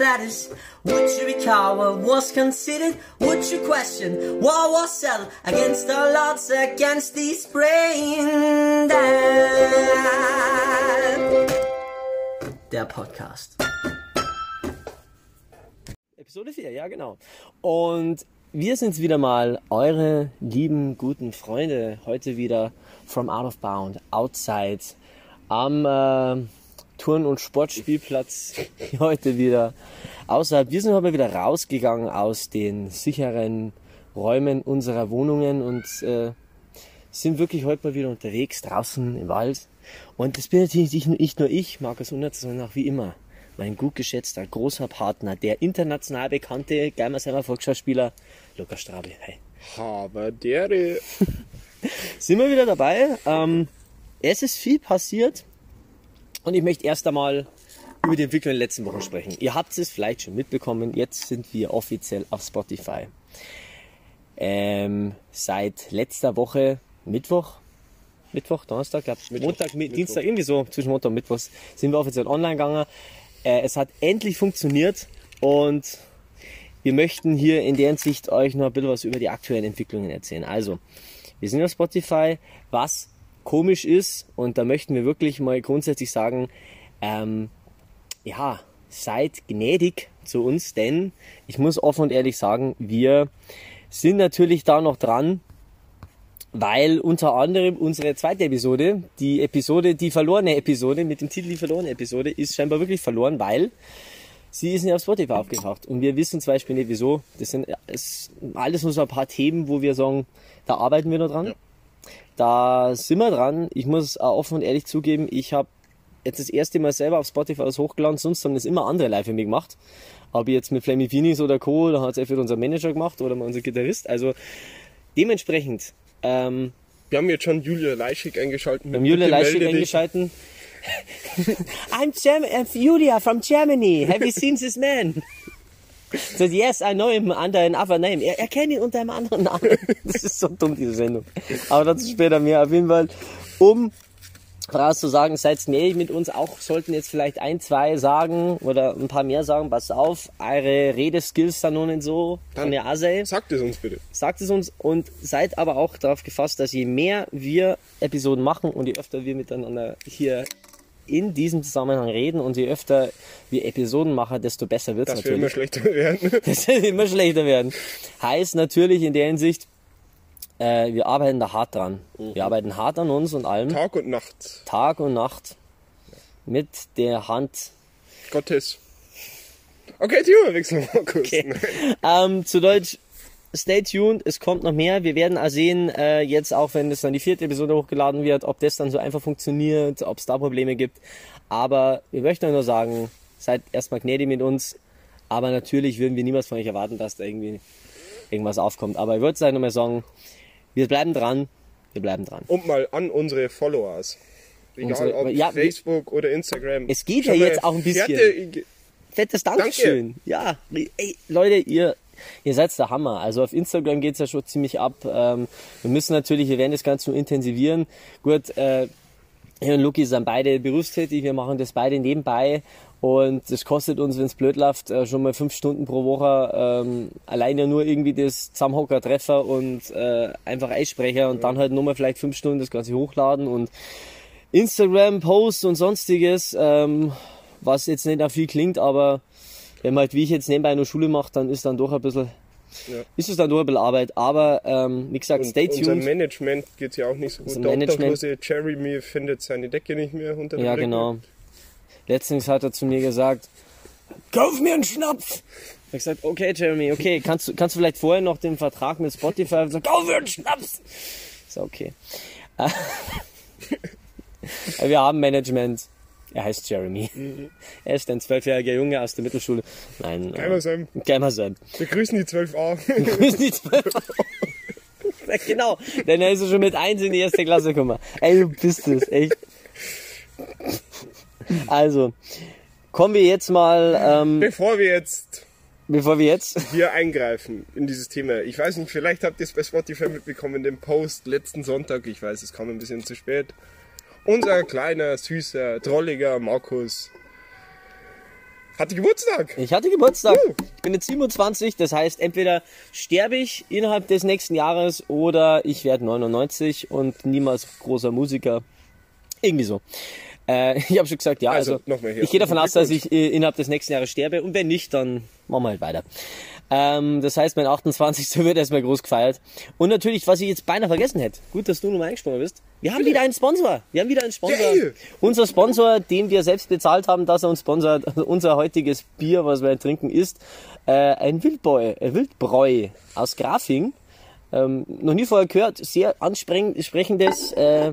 status? Would you recall what was considered? Would you question what was settled against all odds, against these brain dead? Der Podcast. Episode 4, ja genau. Und wir sind wieder mal, eure lieben, guten Freunde. Heute wieder from out of bound, outside, am äh, Turn- und Sportspielplatz. Heute wieder außerhalb. Wir sind aber wieder rausgegangen aus den sicheren Räumen unserer Wohnungen und äh, sind wirklich heute mal wieder unterwegs, draußen im Wald. Und das bin natürlich nicht nur ich, Markus Unnert, sondern auch wie immer mein gut geschätzter, großer Partner, der international bekannte Geimersheimer Volksschauspieler Lukas Strabe. Hey. Haberdere. Sind wir wieder dabei? Ähm, es ist viel passiert und ich möchte erst einmal über die Entwicklung der letzten Wochen sprechen. Ihr habt es vielleicht schon mitbekommen, jetzt sind wir offiziell auf Spotify. Ähm, seit letzter Woche Mittwoch, Mittwoch, Donnerstag, glaub, Mittwoch, Montag, Mi- Mittwoch. Dienstag, irgendwie so, zwischen Montag und Mittwoch sind wir offiziell online gegangen. Äh, es hat endlich funktioniert und wir möchten hier in der Hinsicht euch noch ein bisschen was über die aktuellen Entwicklungen erzählen. Also, wir sind auf Spotify, was komisch ist und da möchten wir wirklich mal grundsätzlich sagen, ähm, ja, seid gnädig zu uns, denn ich muss offen und ehrlich sagen, wir sind natürlich da noch dran, weil unter anderem unsere zweite Episode, die Episode, die verlorene Episode mit dem Titel Die verlorene Episode, ist scheinbar wirklich verloren, weil sie ist nicht auf Spotify aufgetaucht. Und wir wissen zum Beispiel nicht wieso. Das sind es, alles nur so ein paar Themen, wo wir sagen, da arbeiten wir noch dran. Da sind wir dran. Ich muss auch offen und ehrlich zugeben, ich habe jetzt das erste Mal selber auf Spotify was hochgeladen, sonst haben das immer andere live für mich gemacht. Ob jetzt mit Flammy Finis oder Co., da hat es entweder unser Manager gemacht oder mal unser Gitarrist. Also dementsprechend, ähm, Wir haben jetzt schon Julia Leischig eingeschaltet. wir haben Julia Leischig eingeschalten. I'm, I'm Julia from Germany. Have you seen this man? So, yes, I know him under an other name. Er, er kennt ihn unter einem anderen Namen. Das ist so dumm, diese Sendung. Aber dazu später mehr. Auf jeden Fall, um vorauszusagen, seid gnädig mit uns. Auch sollten jetzt vielleicht ein, zwei sagen oder ein paar mehr sagen, pass auf, eure Redeskills sind noch nicht so von der Asel. Sagt es uns bitte. Sagt es uns und seid aber auch darauf gefasst, dass je mehr wir Episoden machen und je öfter wir miteinander hier in diesem Zusammenhang reden und je öfter wir Episoden machen, desto besser wird es Dass wir immer natürlich. schlechter werden. Das wird immer schlechter werden. Heißt natürlich in der Hinsicht, äh, wir arbeiten da hart dran. Wir arbeiten hart an uns und allem, Tag und Nacht Tag und Nacht, mit der Hand Gottes. Okay, Themawechsel mal kurz. Okay. Ähm, zu Deutsch, stay tuned, es kommt noch mehr. Wir werden sehen, äh, jetzt auch wenn es dann die vierte Episode hochgeladen wird, ob das dann so einfach funktioniert, ob es da Probleme gibt. Aber wir möchten euch nur sagen, seid erstmal gnädig mit uns. Aber natürlich würden wir niemals von euch erwarten, dass da irgendwie irgendwas aufkommt. Aber ich würde sagen, nochmal sagen, wir bleiben dran. Wir bleiben dran. Und mal an unsere Followers. Egal Unsere- ob ja, Facebook oder Instagram. Es geht Schon ja jetzt auch ein bisschen. fette- Fettes Dankeschön. Ja, ey, Leute, ihr, ihr seid der Hammer. Also auf Instagram geht's ja schon ziemlich ab. Ähm, wir müssen natürlich, wir werden das Ganze nur intensivieren. Gut, äh, ich und Luki sind beide berufstätig, wir machen das beide nebenbei und das kostet uns, wenn es blöd läuft, äh, schon mal fünf Stunden pro Woche. Ähm, alleine nur irgendwie das Zusammenhocker, Treffer und äh, einfach Eissprecher und dann halt nochmal vielleicht fünf Stunden das Ganze hochladen und Instagram, Posts und sonstiges, ähm, was jetzt nicht nach viel klingt, aber wenn man halt wie ich jetzt nebenbei nur Schule macht, dann ist dann doch ein bisschen, Ja. ist es dann doch ein bisschen Arbeit. Aber ähm, wie gesagt, Und stay unser tuned. Management geht ja auch nicht so gut. Unser Der Management- Jeremy findet seine Decke nicht mehr unter der Ja, Decke. genau. Letztens hat er zu mir gesagt, kauf mir einen Schnaps. Ich hab gesagt, okay, Jeremy, okay, kannst du, kannst du vielleicht vorher noch den Vertrag mit Spotify sagen, kauf mir einen Schnaps. So, okay. Wir haben Management. Er heißt Jeremy. Er ist ein zwölfjähriger Junge aus der Mittelschule. Nein. Geimersheim. Äh, Geimersheim. Wir grüßen die 12a. Grüß die zwölf. genau, denn er ist ja schon mit eins in die erste Klasse gekommen. Ey, du bist es, echt. Also, kommen wir jetzt mal, ähm, Bevor wir jetzt bevor wir jetzt, hier eingreifen in dieses Thema. Ich weiß nicht, vielleicht habt ihr es bei Spotify mitbekommen, den Post letzten Sonntag. Ich weiß, es kam ein bisschen zu spät. Unser kleiner, süßer, drolliger Markus Hatte Geburtstag. Ich hatte Geburtstag. Uh. Ich bin jetzt 27, das heißt, entweder sterbe ich innerhalb des nächsten Jahres oder ich werde 99 und niemals großer Musiker. Irgendwie so. Äh, ich habe schon gesagt, ja, Also, also, ich gehe davon aus, dass ich äh, innerhalb des nächsten Jahres sterbe und wenn nicht, dann machen wir halt weiter. Ähm, das heißt, mein 28. wird erstmal groß gefeiert. Und natürlich, was ich jetzt beinahe vergessen hätte, gut, dass du nochmal eingesprungen bist, wir haben wieder einen Sponsor. Wir haben wieder einen Sponsor. Yay. Unser Sponsor, den wir selbst bezahlt haben, dass er uns sponsert, also unser heutiges Bier, was wir trinken, ist äh, ein Wildbräu, äh, Wildbräu aus Grafing. Ähm, noch nie vorher gehört, sehr ansprechendes, äh,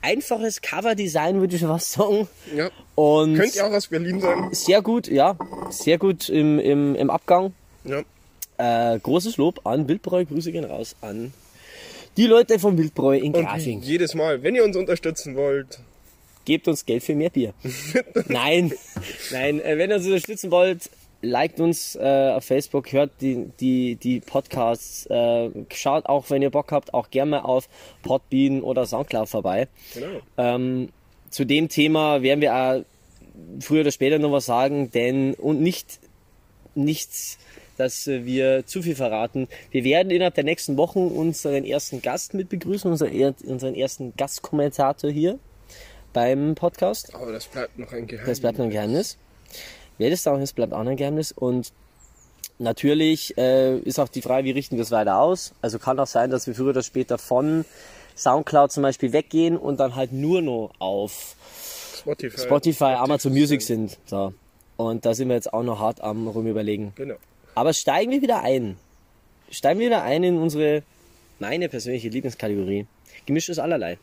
einfaches Cover-Design, würde ich schon fast sagen. Ja. Und Könnte ja auch aus Berlin sein. sehr gut, ja, sehr gut im, im, im Abgang. Ja. Äh, großes Lob an Wildbräu, Grüße gehen raus an die Leute von Wildbräu in Und Grafing. jedes Mal, wenn ihr uns unterstützen wollt, Gebt uns Geld für mehr Bier. nein, nein, äh, wenn ihr uns unterstützen wollt, liked uns äh, auf Facebook, hört die, die, die Podcasts, äh, schaut auch, wenn ihr Bock habt, auch gerne mal auf Podbean oder Soundcloud vorbei. genau. Ähm, zu dem Thema werden wir auch früher oder später noch was sagen, denn und nicht nichts, dass äh, wir zu viel verraten. Wir werden innerhalb der nächsten Wochen unseren ersten Gast mit begrüßen, unseren, er- unseren ersten Gastkommentator hier beim Podcast. Aber das bleibt noch ein Geheimnis. Das bleibt noch ein Geheimnis. Wer das auch ist, bleibt auch noch ein Geheimnis. Und natürlich äh, ist auch die Frage, wie richten wir es weiter aus. Also kann auch sein, dass wir früher oder später von Soundcloud zum Beispiel weggehen und dann halt nur noch auf Spotify. Spotify, Amazon Music sind. So. Und da sind wir jetzt auch noch hart am rumüberlegen. Genau. Aber steigen wir wieder ein. Steigen wir wieder ein in unsere, meine persönliche Lieblingskategorie. Gemischtes Allerlei.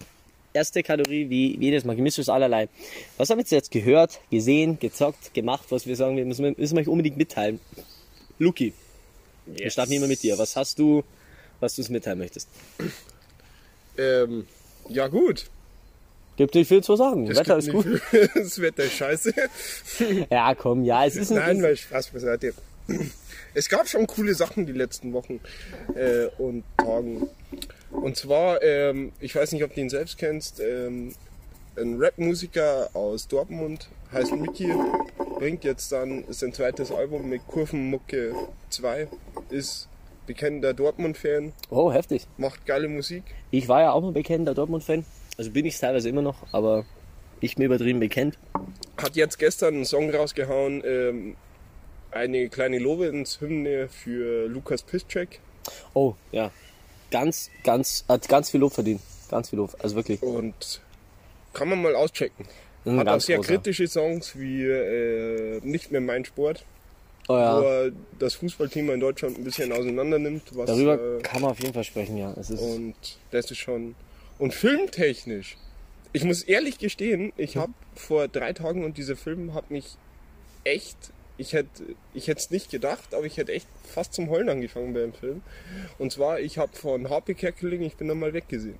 Erste Kategorie, wie jedes Mal, gemischtes Allerlei. Was haben wir jetzt gehört, gesehen, gezockt, gemacht, was wir sagen, wir müssen, wir müssen euch unbedingt mitteilen. Luki, wir starten immer mit dir. Was hast du, was du uns mitteilen möchtest? Ähm, ja gut. Gibt nicht viel zu sagen. Es Wetter ist gut. viel- das Wetter ist scheiße. Ja, komm, ja, es ist ein, Nein, weil Spaß beiseite. Es gab schon coole Sachen die letzten Wochen äh, und Tagen. Und zwar, ähm, ich weiß nicht, ob du ihn selbst kennst, ähm, ein Rap-Musiker aus Dortmund, heißt Mickey, bringt jetzt dann sein zweites Album mit Kurvenmucke 2, ist bekennender Dortmund-Fan, Oh, heftig. macht geile Musik. Ich war ja auch mal bekennender Dortmund-Fan. Also bin ich teilweise immer noch, aber nicht mehr übertrieben bekennt. Hat jetzt gestern einen Song rausgehauen, ähm, eine kleine Lobeshymne für Lukas Piszczek. Oh, ja. Ganz, ganz, hat ganz viel Lob verdient. Ganz viel Lob. Also wirklich. Und kann man mal auschecken. Hat auch sehr großer. kritische Songs wie äh, Nicht mehr mein Sport, Oh, wo ja. er das Fußballthema in Deutschland ein bisschen auseinander nimmt. Was, Darüber äh, kann man auf jeden Fall sprechen, ja. Und das ist schon. Und filmtechnisch. Ich muss ehrlich gestehen, ich habe vor drei Tagen und dieser Film hat mich echt. Ich hätte ich hätte es nicht gedacht, aber ich hätte echt fast zum Heulen angefangen beim Film. Und zwar, ich habe von HP Kerkeling, ich bin da mal weggesehen.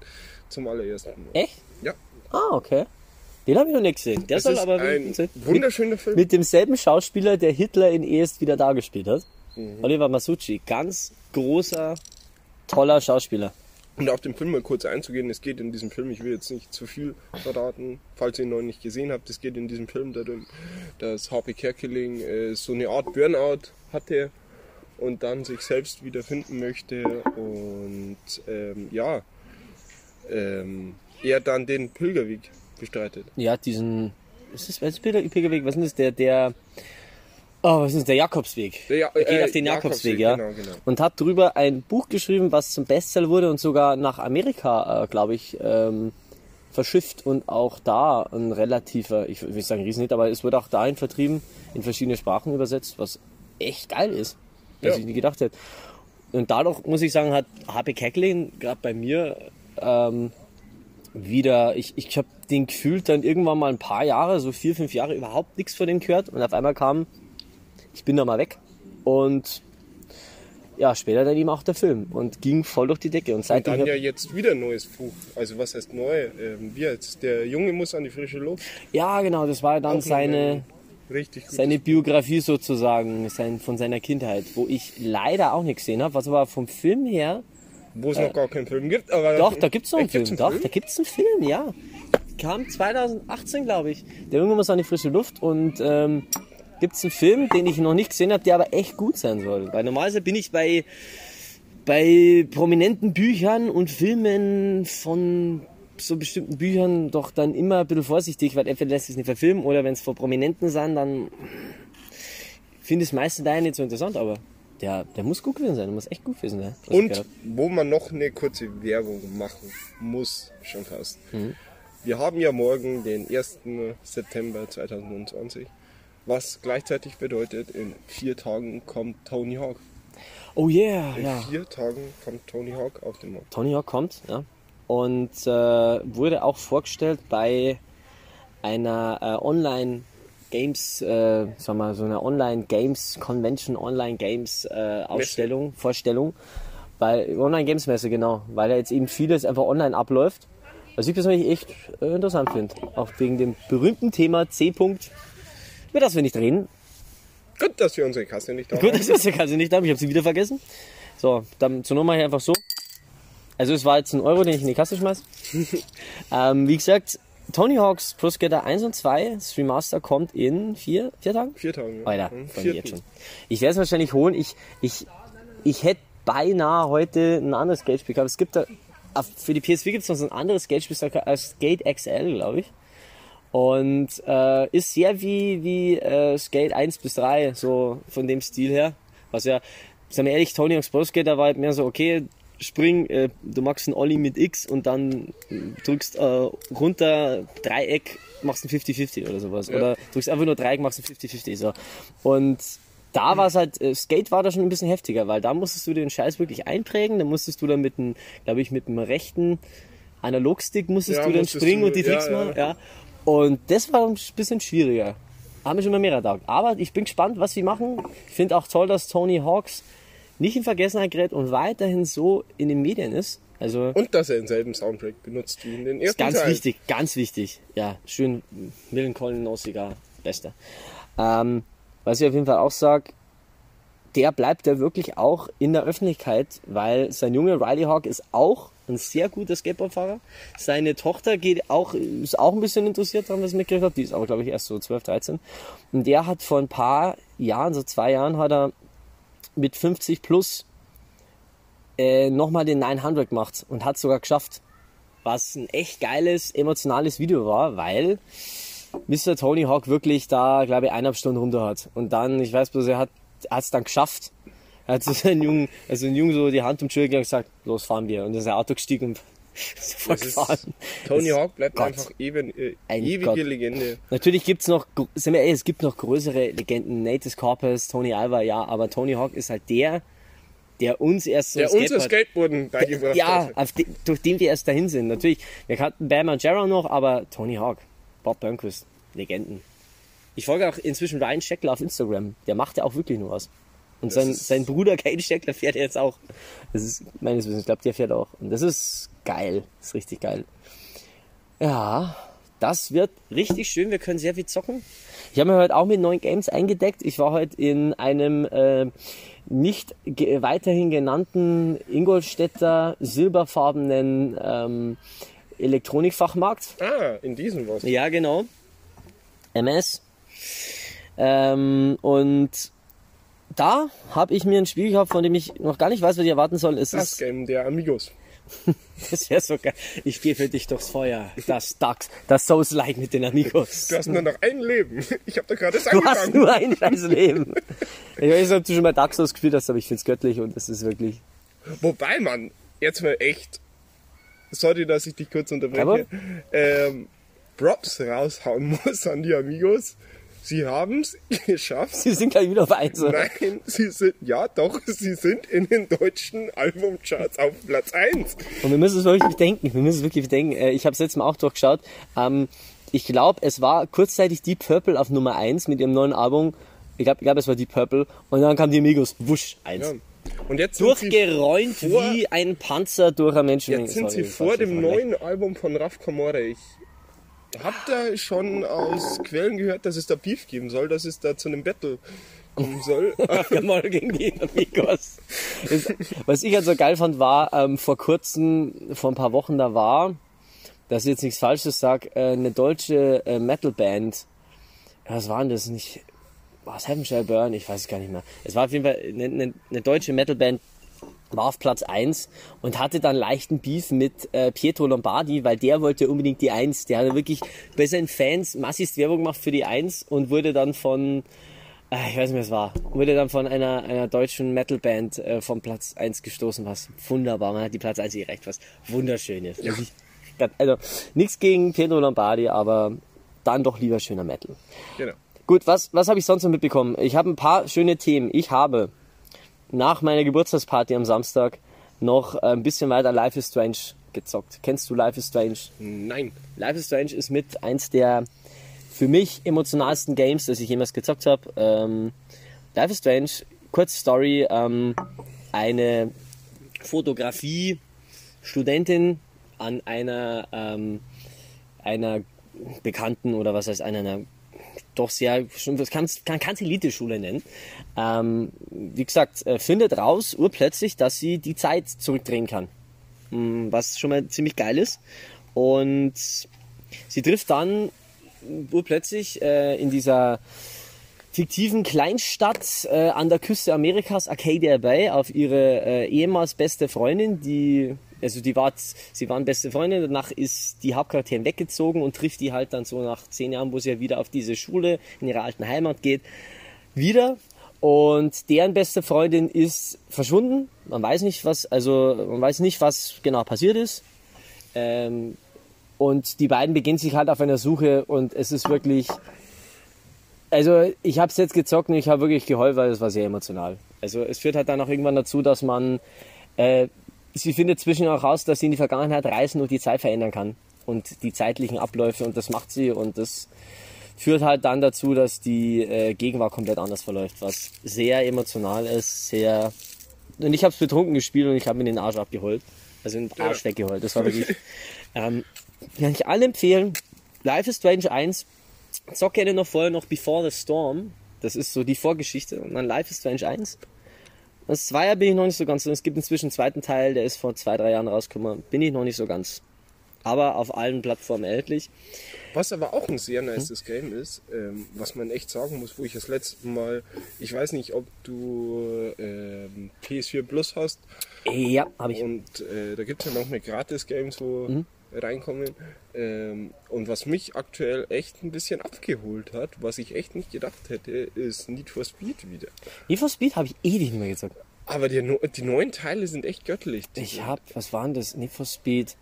Zum allerersten Mal. echt? Ja. Ah, okay. Den habe ich noch nicht gesehen. Der Das soll ist aber ein mit, wunderschöner Film. mit demselben Schauspieler, der Hitler in Ehest wieder dargespielt hat. Mhm. Oliver Masucci. Ganz großer, toller Schauspieler. Und auf den Film mal kurz einzugehen, es geht in diesem Film, ich will jetzt nicht zu viel verraten, falls ihr ihn noch nicht gesehen habt, es geht in diesem Film darum, dass Harvey Kerkeling äh, so eine Art Burnout hatte und dann sich selbst wiederfinden möchte und ähm, ja, ähm, er dann den Pilgerweg bestreitet. Ja, diesen. Das, was ist Pilger- Pilgerweg? Was ist das? Der, der. Oh, was ist? Der Jakobsweg. Der Ja- er geht äh, auf den Jakobsweg, Jakobsweg, ja. genau, genau. Und hat darüber ein Buch geschrieben, was zum Bestseller wurde und sogar nach Amerika, äh, glaube ich, ähm, verschifft und auch da ein relativer, ich will nicht sagen Riesenhit, aber es wurde auch dahin vertrieben, in verschiedene Sprachen übersetzt, was echt geil ist, was Ja. ich nie gedacht hätte. Und dadurch muss ich sagen, hat HP Keckling gerade bei mir ähm, wieder, ich, ich habe den gefühlt dann irgendwann mal ein paar Jahre, so vier, fünf Jahre überhaupt nichts von dem gehört und auf einmal kam, ich bin da mal weg und ja, später dann eben auch der Film und ging voll durch die Decke und Und seitdem dann hab- ja jetzt wieder ein neues Buch. Also was heißt neu? Ähm, wie jetzt? Der Junge muss an die frische Luft. ja genau, das war dann Auch seine ein Richtig gut. seine Biografie sozusagen, sein, von seiner Kindheit, wo ich leider auch nicht gesehen habe, was aber vom Film her Wo es noch gar keinen Film gibt. Aber Doch, da gibt's noch einen Echt, Film. gibt's Doch, Film? da gibt's einen Film, ja. Kam 2018, glaube ich. Der Junge muss an die frische Luft und ähm, gibt es einen Film, den ich noch nicht gesehen habe, der aber echt gut sein soll. Weil normalerweise bin ich bei, bei prominenten Büchern und Filmen von so bestimmten Büchern doch dann immer ein bisschen vorsichtig, weil entweder lässt sich nicht verfilmen oder wenn es vor Prominenten sind, dann finde ich es meistens daher nicht so interessant, aber der, der muss gut gewesen sein, der muss echt gut gewesen sein. Und wo man noch eine kurze Werbung machen muss, schon fast. Wir haben ja morgen den 1. September 2020, was gleichzeitig bedeutet, in vier Tagen kommt Tony Hawk. Oh yeah, In ja. vier Tagen kommt Tony Hawk auf den Markt. Tony Hawk kommt, ja. Und äh, wurde auch vorgestellt bei einer äh, Online Games, äh, sag mal, so einer Online Games Convention, Online Games äh, Ausstellung, Vorstellung. Bei Online Games Messe, genau. Weil da jetzt eben vieles einfach online abläuft. Was ich persönlich echt äh, interessant finde. Auch wegen dem berühmten Thema C. -Punkt, über das wir nicht reden. Gut, dass wir unsere Kasse nicht Gut, haben. das ist ja gerade nicht da, ich habe sie wieder vergessen. So, dann zur Nummer hier einfach so. Also es war jetzt ein Euro, den ich in die Kasse schmeiß. ähm, wie gesagt, Tony Hawk's Pro Skater 1 und 2, das Remaster kommt in vier, vier Tagen? Vier Tagen. ja. Alter, Mhm, freue mich jetzt schon. Ich werde es wahrscheinlich holen. Ich, ich, ich hätte beinahe heute ein anderes Geldspiel gehabt. Es gibt da, für die PS4 gibt es noch so ein anderes das Skate XL, glaube ich. Und äh, ist sehr wie, wie äh, Skate 1 bis 3, so von dem Stil her. Was ja, sagen wir ehrlich, Tony Hawk's Pro Skater war halt mehr so, okay, spring, äh, du machst einen Ollie mit X und dann drückst äh, runter, Dreieck, machst ein 50-50 oder sowas. Oder drückst einfach nur Dreieck, machst ein 50-50. So. Und da war es halt, äh, Skate war da schon ein bisschen heftiger, weil da musstest du den Scheiß wirklich einprägen, da musstest du dann mit dem, glaube ich, mit dem rechten Analogstick musstest Ja, du dann musstest springen du- und die Tricks ja, ja. machen. Ja. Und das war ein bisschen schwieriger. Haben wir schon mal mehr gedacht. Aber ich bin gespannt, was sie machen. Ich finde auch toll, dass Tony Hawks nicht in Vergessenheit gerät und weiterhin so in den Medien ist. Also Und dass er denselben Soundtrack benutzt wie in den ersten ganz Teil. wichtig, ganz wichtig. Ja, schön Millencolin Nossiger, bester. Ähm, was ich auf jeden Fall auch sage, der bleibt ja wirklich auch in der Öffentlichkeit, weil sein Junge Riley Hawk ist auch ein sehr guter Skateboardfahrer. Seine Tochter geht auch, ist auch ein bisschen interessiert daran, was ich mitgekriegt habe. Die ist aber, glaube ich, erst so 12, 13. Und der hat vor ein paar Jahren, so zwei Jahren, hat er mit 50 plus äh, nochmal den 900 gemacht und hat sogar geschafft. Was ein echt geiles, emotionales Video war, weil Mr. Tony Hawk wirklich da, glaube ich, eineinhalb Stunden runter hat. Und dann, ich weiß bloß, er hat es dann geschafft. Hat so seinen Jungen, also den Jungen so die Hand um die Schulter und gesagt, los, fahren wir. Und dann ist er Auto gestiegen und sofort gefahren. Tony Hawk bleibt Gott. einfach eben, äh, Ein ewige Gott. Legende. Natürlich gibt's noch, gr- sind wir ehrlich, es gibt noch größere Legenden. Natus Corpus, Tony Alva, ja, aber Tony Hawk ist halt der, der uns erst so Der ein unser Skateboard- Skateboarden beigebracht ja, hat. de, durch den wir erst dahin sind. Natürlich, wir kannten Bam und Jarrow noch, aber Tony Hawk, Bob Burnquist, Legenden. Ich folge auch inzwischen Ryan Scheckler auf Instagram. Der macht ja auch wirklich nur was. Und sein, sein Bruder Kate Scheckler fährt jetzt auch. Das ist meines Wissens, ich glaube, der fährt auch. Und das ist geil. Das ist richtig geil. Ja, das wird richtig schön. Wir können sehr viel zocken. Ich habe mir heute auch mit neuen Games eingedeckt. Ich war heute in einem äh, nicht ge weiterhin genannten Ingolstädter silberfarbenen ähm, Elektronikfachmarkt. Ah, in diesem was. Ja, genau. MS. Ähm, und da habe ich mir ein Spiel gehabt, von dem ich noch gar nicht weiß, was ich erwarten soll. Es Das ist, Game der Amigos. das wäre so geil. Ich gehe für dich durchs Feuer. Das Dax, das Souls-like mit den Amigos. Du hast nur noch ein Leben. Ich habe da gerade das Du hast angefangen. nur ein scheiß Leben. Ich weiß nicht, ob du schon mal Dark Souls gespielt hast, aber ich find's göttlich und es ist wirklich. Wobei man, jetzt mal echt, sorry, dass ich dich kurz unterbreche, ähm, Props raushauen muss an die Amigos. Sie haben es geschafft. Sie sind gleich wieder auf eins. oder? Nein, sie sind, ja doch, sie sind in den deutschen Albumcharts auf Platz 1. Und wir müssen es wirklich bedenken. Wir müssen es wirklich bedenken. Äh, Ich habe es letztes Mal auch durchgeschaut. Ähm, ich glaube, es war kurzzeitig Deep Purple auf Nummer 1 mit ihrem neuen Album. Ich glaube, glaub, es war Deep Purple. Und dann kam die Amigos. Wusch, 1. Ja. Und jetzt Durchgeräumt vor- wie ein Panzer durch eine Menschenmenge. jetzt sind sie vor dem neuen Album von Raf Kamora. Ich hab da schon aus Quellen gehört, dass es da Beef geben soll, dass es da zu einem Battle kommen soll. Mal gegen die Amigos. Was ich halt so geil fand, war ähm, vor kurzem, vor ein paar Wochen da war, dass ich jetzt nichts Falsches sage, äh, eine deutsche äh, Metalband. Ja, Was war denn das? Nicht was Heaven Shall Burn, ich weiß es gar nicht mehr. Es war auf jeden Fall eine, eine, eine deutsche Metalband, war auf Platz 1 und hatte dann leichten Beef mit äh, Pietro Lombardi, weil der wollte unbedingt die 1. Der hat wirklich bei seinen Fans massivst Werbung gemacht für die 1 und wurde dann von, äh, ich weiß nicht, was es war, wurde dann von einer, einer deutschen Metalband äh, vom Platz 1 gestoßen, was wunderbar, man hat die Platz 1 gerecht, was wunderschön ist. Ja. Also nichts gegen Pietro Lombardi, aber dann doch lieber schöner Metal. Genau. Gut, was, was habe ich sonst noch mitbekommen? Ich habe ein paar schöne Themen. Ich habe nach meiner Geburtstagsparty am Samstag noch ein bisschen weiter Life is Strange gezockt. Kennst du Life is Strange? Nein. Life is Strange ist mit eins der für mich emotionalsten Games, das ich jemals gezockt habe. Ähm, Life is Strange, kurze Story, ähm, eine Fotografie-Studentin an einer, ähm, einer Bekannten oder was heißt einer, doch sehr, das kann kann Elite-Schule nennen. Ähm, wie gesagt, äh, findet raus urplötzlich, dass sie die Zeit zurückdrehen kann. Mm, was schon mal ziemlich geil ist. Und sie trifft dann urplötzlich äh, in dieser fiktiven Kleinstadt äh, an der Küste Amerikas, Arcadia Bay, auf ihre äh, ehemals beste Freundin, die also die war, sie waren beste Freunde, danach ist die Hauptcharakterin weggezogen und trifft die halt dann so nach zehn Jahren, wo sie ja wieder auf diese Schule in ihre alten Heimat geht, wieder. Und deren beste Freundin ist verschwunden. Man weiß nicht, was, also man weiß nicht, was genau passiert ist. Ähm, und die beiden beginnen sich halt auf einer Suche und es ist wirklich, also ich habe es jetzt gezockt und ich habe wirklich geheult, weil es war sehr emotional. Also es führt halt dann auch irgendwann dazu, dass man äh, sie findet zwischen auch raus, dass sie in die Vergangenheit reisen und die Zeit verändern kann. Und die zeitlichen Abläufe und das macht sie und das führt halt dann dazu, dass die äh, Gegenwart komplett anders verläuft, was sehr emotional ist, sehr... Und ich habe es betrunken gespielt und ich habe mir den Arsch abgeholt. Also den Arsch ja. weggeholt. Das war wirklich... ähm, kann ich alle empfehlen. Life is Strange 1. Zock gerne noch vorher noch Before the Storm. Das ist so die Vorgeschichte. Und dann Life is Strange 1. Das Zweier bin ich noch nicht so ganz. Es gibt inzwischen einen zweiten Teil, der ist vor zwei, drei Jahren rausgekommen. Bin ich noch nicht so ganz. Aber auf allen Plattformen erhältlich. Was aber auch ein sehr nice hm? Game ist, ähm, was man echt sagen muss, wo ich das letzte Mal, ich weiß nicht, ob du ähm, PS4 Plus hast. Ja, habe ich. Und äh, da gibt es ja noch mehr Gratis-Games, wo mhm. Reinkommen. Ähm, und was mich aktuell echt ein bisschen abgeholt hat, was ich echt nicht gedacht hätte, ist Need for Speed wieder. Need for Speed habe ich ewig nicht mehr gezockt. Aber die, die neuen Teile sind echt göttlich. Ich habe, was waren das? Need for Speed.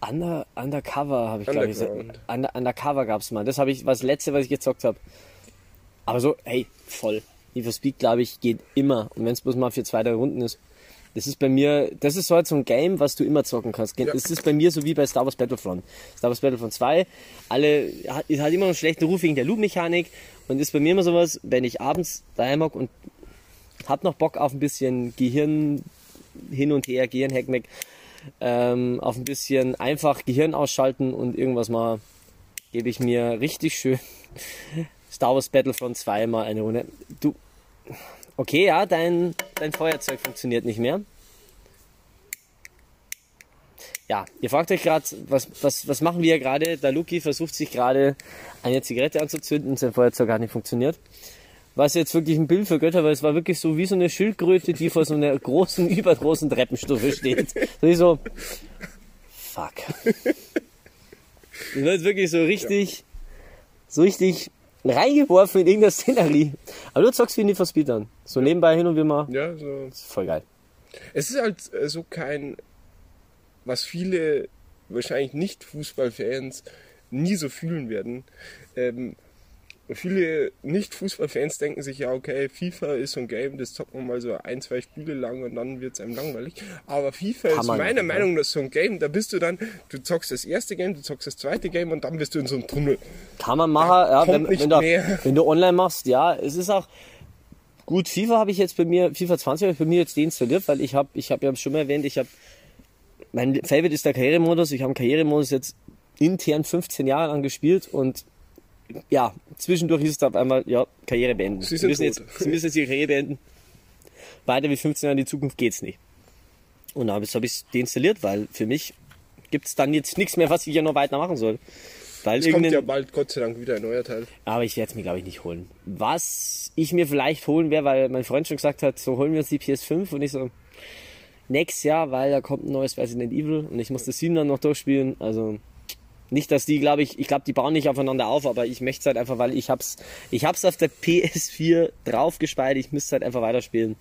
Under, undercover habe ich glaube ich gesagt. Under, undercover gab es mal. Das habe ich, was letzte, was ich gezockt habe. Aber so, hey, voll. Need for Speed, glaube ich, geht immer. Und wenn es bloß mal für zwei, drei Runden ist. Das ist bei mir, das ist halt so ein Game, was du immer zocken kannst. Ja. Das ist bei mir so wie bei Star Wars Battlefront. Star Wars Battlefront 2, alle, hat, hat immer einen schlechten Ruf wegen der Loop-Mechanik und ist bei mir immer sowas, wenn ich abends daheim hock und hab noch Bock auf ein bisschen Gehirn hin und her, Gehirn-Hackmeck, ähm, auf ein bisschen einfach Gehirn ausschalten und irgendwas mal, gebe ich mir richtig schön Star Wars Battlefront 2 mal eine Runde. Du, Okay, ja, dein, dein Feuerzeug funktioniert nicht mehr. Ja, ihr fragt euch gerade, was, was, was machen wir gerade? Der Luki versucht sich gerade eine Zigarette anzuzünden, sein Feuerzeug hat nicht funktioniert. Was jetzt wirklich ein Bild für Götter, weil es war wirklich so wie so eine Schildkröte, die vor so einer großen, übergroßen Treppenstufe steht. So wie so, fuck. Das wird wirklich so richtig, so richtig reingeworfen in irgendeine Szenerie. Aber du zockst wie Need for Speed an. So nebenbei hin und wieder mal. Ja, so. Ist voll geil. Es ist halt äh, so kein, was viele wahrscheinlich nicht Fußballfans nie so fühlen werden. Ähm, viele Nicht-Fußballfans denken sich ja, okay, FIFA ist so ein Game, das zockt man mal so ein, zwei Spiele lang und dann wird es einem langweilig. Aber FIFA Kann ist meiner Meinung nach so ein Game, da bist du dann, du zockst das erste Game, du zockst das zweite Game und dann bist du in so einem Tunnel. Kann man machen, ja, wenn, wenn, du, wenn du online machst, ja, es ist auch, Gut, FIFA habe ich jetzt bei mir, FIFA 20 habe ich bei mir jetzt deinstalliert, weil ich habe, ich habe ja schon mal erwähnt, ich habe, mein Favorite ist der Karrieremodus. Ich habe einen Karrieremodus jetzt intern 15 Jahre lang gespielt und ja, zwischendurch ist es auf einmal, ja, Karriere beenden. Sie, müssen jetzt, Sie müssen jetzt die Karriere beenden. Weiter wie 15 Jahre in die Zukunft geht's nicht. Und dann habe ich es deinstalliert, weil für mich gibt es dann jetzt nichts mehr, was ich ja noch weiter machen soll. Weil Es kommt ja bald, Gott sei Dank, wieder ein neuer Teil. Aber ich werde es mir, glaube ich, nicht holen. Was ich mir vielleicht holen werde, weil mein Freund schon gesagt hat, so holen wir uns die PS5 und ich so, nächstes Jahr, weil da kommt ein neues Resident Evil und ich muss das 7 dann noch durchspielen. Also nicht, dass die, glaube ich, ich glaube, die bauen nicht aufeinander auf, aber ich möchte es halt einfach, weil ich hab's, ich hab's auf der PS4 draufgespeichert, ich müsste halt einfach weiterspielen.